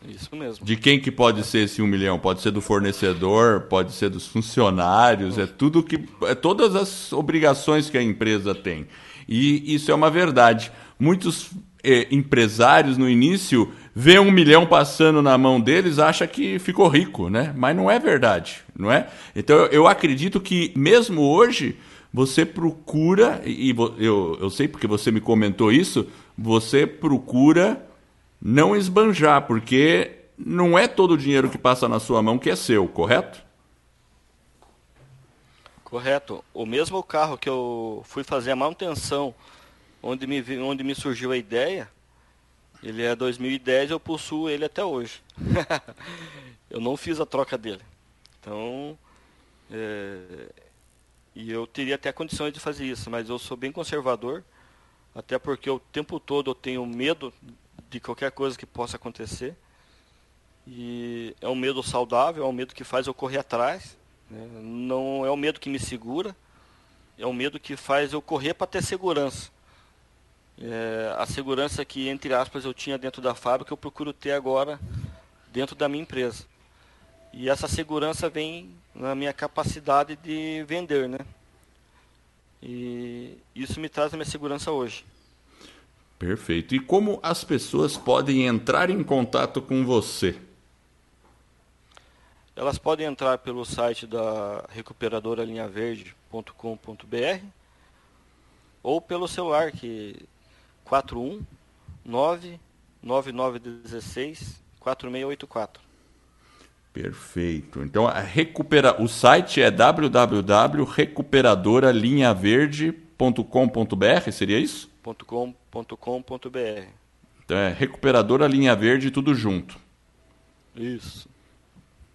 [SPEAKER 3] Isso mesmo.
[SPEAKER 1] De quem que pode ser esse um milhão? Pode ser do fornecedor, pode ser dos funcionários, é tudo que. É todas as obrigações que a empresa tem. E isso é uma verdade. Muitos eh, empresários no início vê um milhão passando na mão deles, acha que ficou rico, né? Mas não é verdade, não é? Então eu acredito que mesmo hoje você procura, e eu, eu sei porque você me comentou isso, você procura não esbanjar, porque não é todo o dinheiro que passa na sua mão que é seu, correto?
[SPEAKER 3] Correto. O mesmo carro que eu fui fazer a manutenção, onde me, onde me surgiu a ideia, ele é 2010 eu possuo ele até hoje. [LAUGHS] eu não fiz a troca dele. Então, é, e eu teria até condições de fazer isso, mas eu sou bem conservador, até porque o tempo todo eu tenho medo de qualquer coisa que possa acontecer. E é um medo saudável, é um medo que faz eu correr atrás. Né? Não é um medo que me segura, é um medo que faz eu correr para ter segurança é, a segurança que, entre aspas, eu tinha dentro da fábrica, eu procuro ter agora dentro da minha empresa. E essa segurança vem na minha capacidade de vender, né? E isso me traz a minha segurança hoje.
[SPEAKER 1] Perfeito. E como as pessoas podem entrar em contato com você?
[SPEAKER 3] Elas podem entrar pelo site da recuperadora linhaverde.com.br ou pelo celular que 41 99916 4684.
[SPEAKER 1] Perfeito. Então a recupera... o site é www.recuperadoralinhaverde.com.br, seria isso? Então é recuperadora linha verde tudo junto.
[SPEAKER 3] Isso.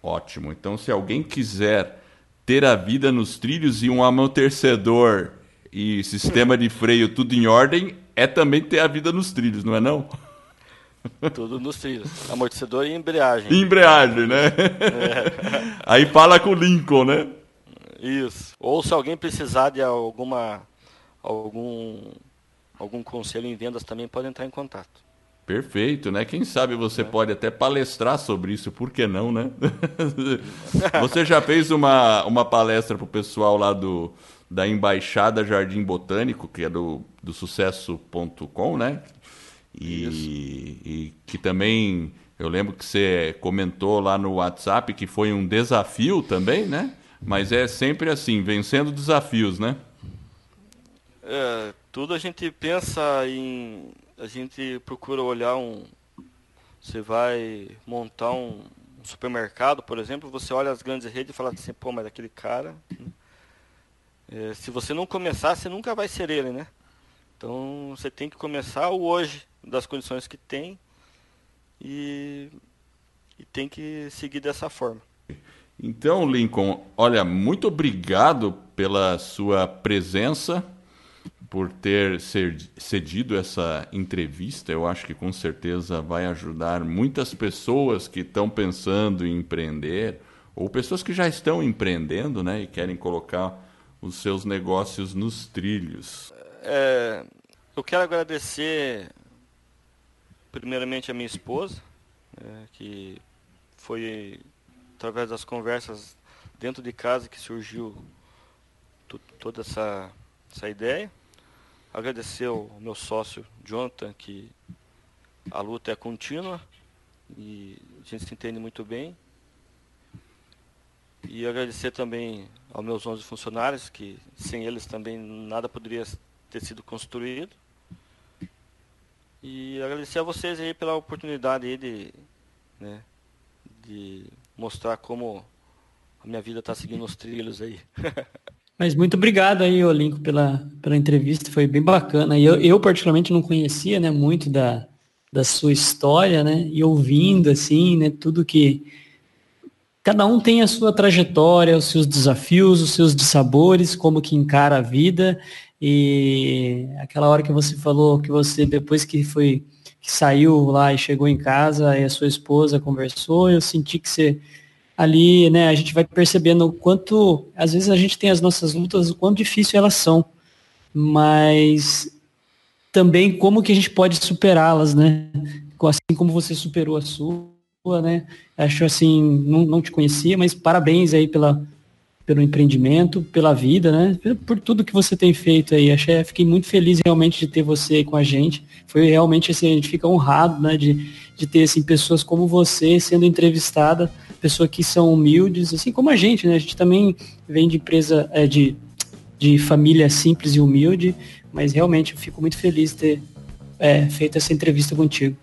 [SPEAKER 1] Ótimo. Então se alguém quiser ter a vida nos trilhos e um amortecedor e sistema de freio tudo em ordem, é também ter a vida nos trilhos, não é não?
[SPEAKER 3] Tudo nos trilhos. Amortecedor e embreagem.
[SPEAKER 1] E embreagem, né? É. Aí fala com o Lincoln, né?
[SPEAKER 3] Isso. Ou se alguém precisar de alguma algum algum conselho em vendas também pode entrar em contato.
[SPEAKER 1] Perfeito, né? Quem sabe você é. pode até palestrar sobre isso, por que não, né? [LAUGHS] você já fez uma, uma palestra para o pessoal lá do, da Embaixada Jardim Botânico, que é do, do sucesso.com, né? E, e, que também, eu lembro que você comentou lá no WhatsApp que foi um desafio também, né? Mas é sempre assim, vencendo desafios, né?
[SPEAKER 3] É, tudo a gente pensa em a gente procura olhar um. Você vai montar um, um supermercado, por exemplo, você olha as grandes redes e fala assim, pô, mas aquele cara. É, se você não começar, você nunca vai ser ele, né? Então você tem que começar o hoje, das condições que tem, e, e tem que seguir dessa forma.
[SPEAKER 1] Então, Lincoln, olha, muito obrigado pela sua presença por ter cedido essa entrevista. Eu acho que com certeza vai ajudar muitas pessoas que estão pensando em empreender ou pessoas que já estão empreendendo, né, e querem colocar os seus negócios nos trilhos.
[SPEAKER 3] É, eu quero agradecer primeiramente a minha esposa, é, que foi através das conversas dentro de casa que surgiu toda essa, essa ideia. Agradecer ao meu sócio Jonathan, que a luta é contínua e a gente se entende muito bem. E agradecer também aos meus 11 funcionários, que sem eles também nada poderia ter sido construído. E agradecer a vocês aí pela oportunidade aí de, né, de mostrar como a minha vida está seguindo os trilhos aí. [LAUGHS]
[SPEAKER 2] Mas muito obrigado aí, Olinco, pela, pela entrevista, foi bem bacana. Eu, eu particularmente não conhecia, né, muito da, da sua história, né, e ouvindo, assim, né, tudo que... Cada um tem a sua trajetória, os seus desafios, os seus dissabores, como que encara a vida. E aquela hora que você falou que você, depois que foi que saiu lá e chegou em casa e a sua esposa conversou, eu senti que você ali, né, a gente vai percebendo o quanto, às vezes a gente tem as nossas lutas, o quanto difícil elas são, mas também como que a gente pode superá-las, né? Assim como você superou a né? Acho assim, não, não te conhecia, mas parabéns aí pela, pelo empreendimento, pela vida, né? Por tudo que você tem feito aí. Achei, fiquei muito feliz realmente de ter você com a gente. Foi realmente assim, a gente fica honrado, né, de, de ter assim pessoas como você sendo entrevistada pessoas que são humildes, assim como a gente, né? A gente também vem de empresa, é, de, de família simples e humilde, mas realmente eu fico muito feliz de ter é, feito essa entrevista contigo.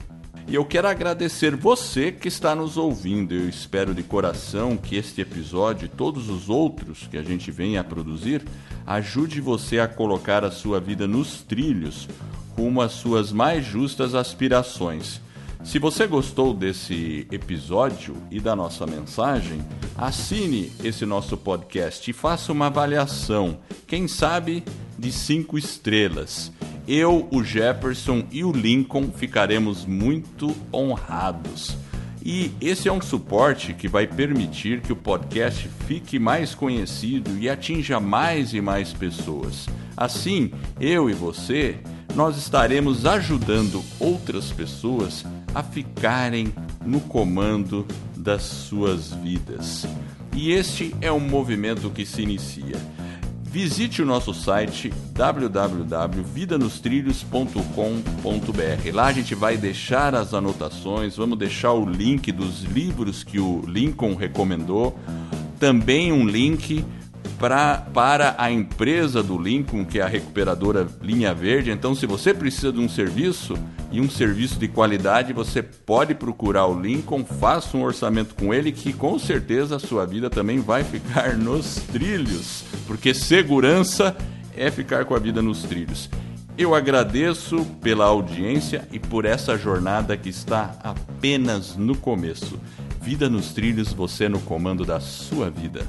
[SPEAKER 1] E eu quero agradecer você que está nos ouvindo. Eu espero de coração que este episódio e todos os outros que a gente vem a produzir ajude você a colocar a sua vida nos trilhos rumo às suas mais justas aspirações. Se você gostou desse episódio e da nossa mensagem, assine esse nosso podcast e faça uma avaliação, quem sabe de cinco estrelas. Eu, o Jefferson e o Lincoln ficaremos muito honrados. E esse é um suporte que vai permitir que o podcast fique mais conhecido e atinja mais e mais pessoas. Assim, eu e você nós estaremos ajudando outras pessoas a ficarem no comando das suas vidas. E este é um movimento que se inicia. Visite o nosso site www.vidanostrilhos.com.br. Lá a gente vai deixar as anotações, vamos deixar o link dos livros que o Lincoln recomendou, também um link pra, para a empresa do Lincoln, que é a recuperadora Linha Verde. Então, se você precisa de um serviço e um serviço de qualidade, você pode procurar o Lincoln, faça um orçamento com ele, que com certeza a sua vida também vai ficar [LAUGHS] nos trilhos, porque segurança é ficar com a vida nos trilhos. Eu agradeço pela audiência e por essa jornada que está apenas no começo. Vida nos trilhos, você no comando da sua vida.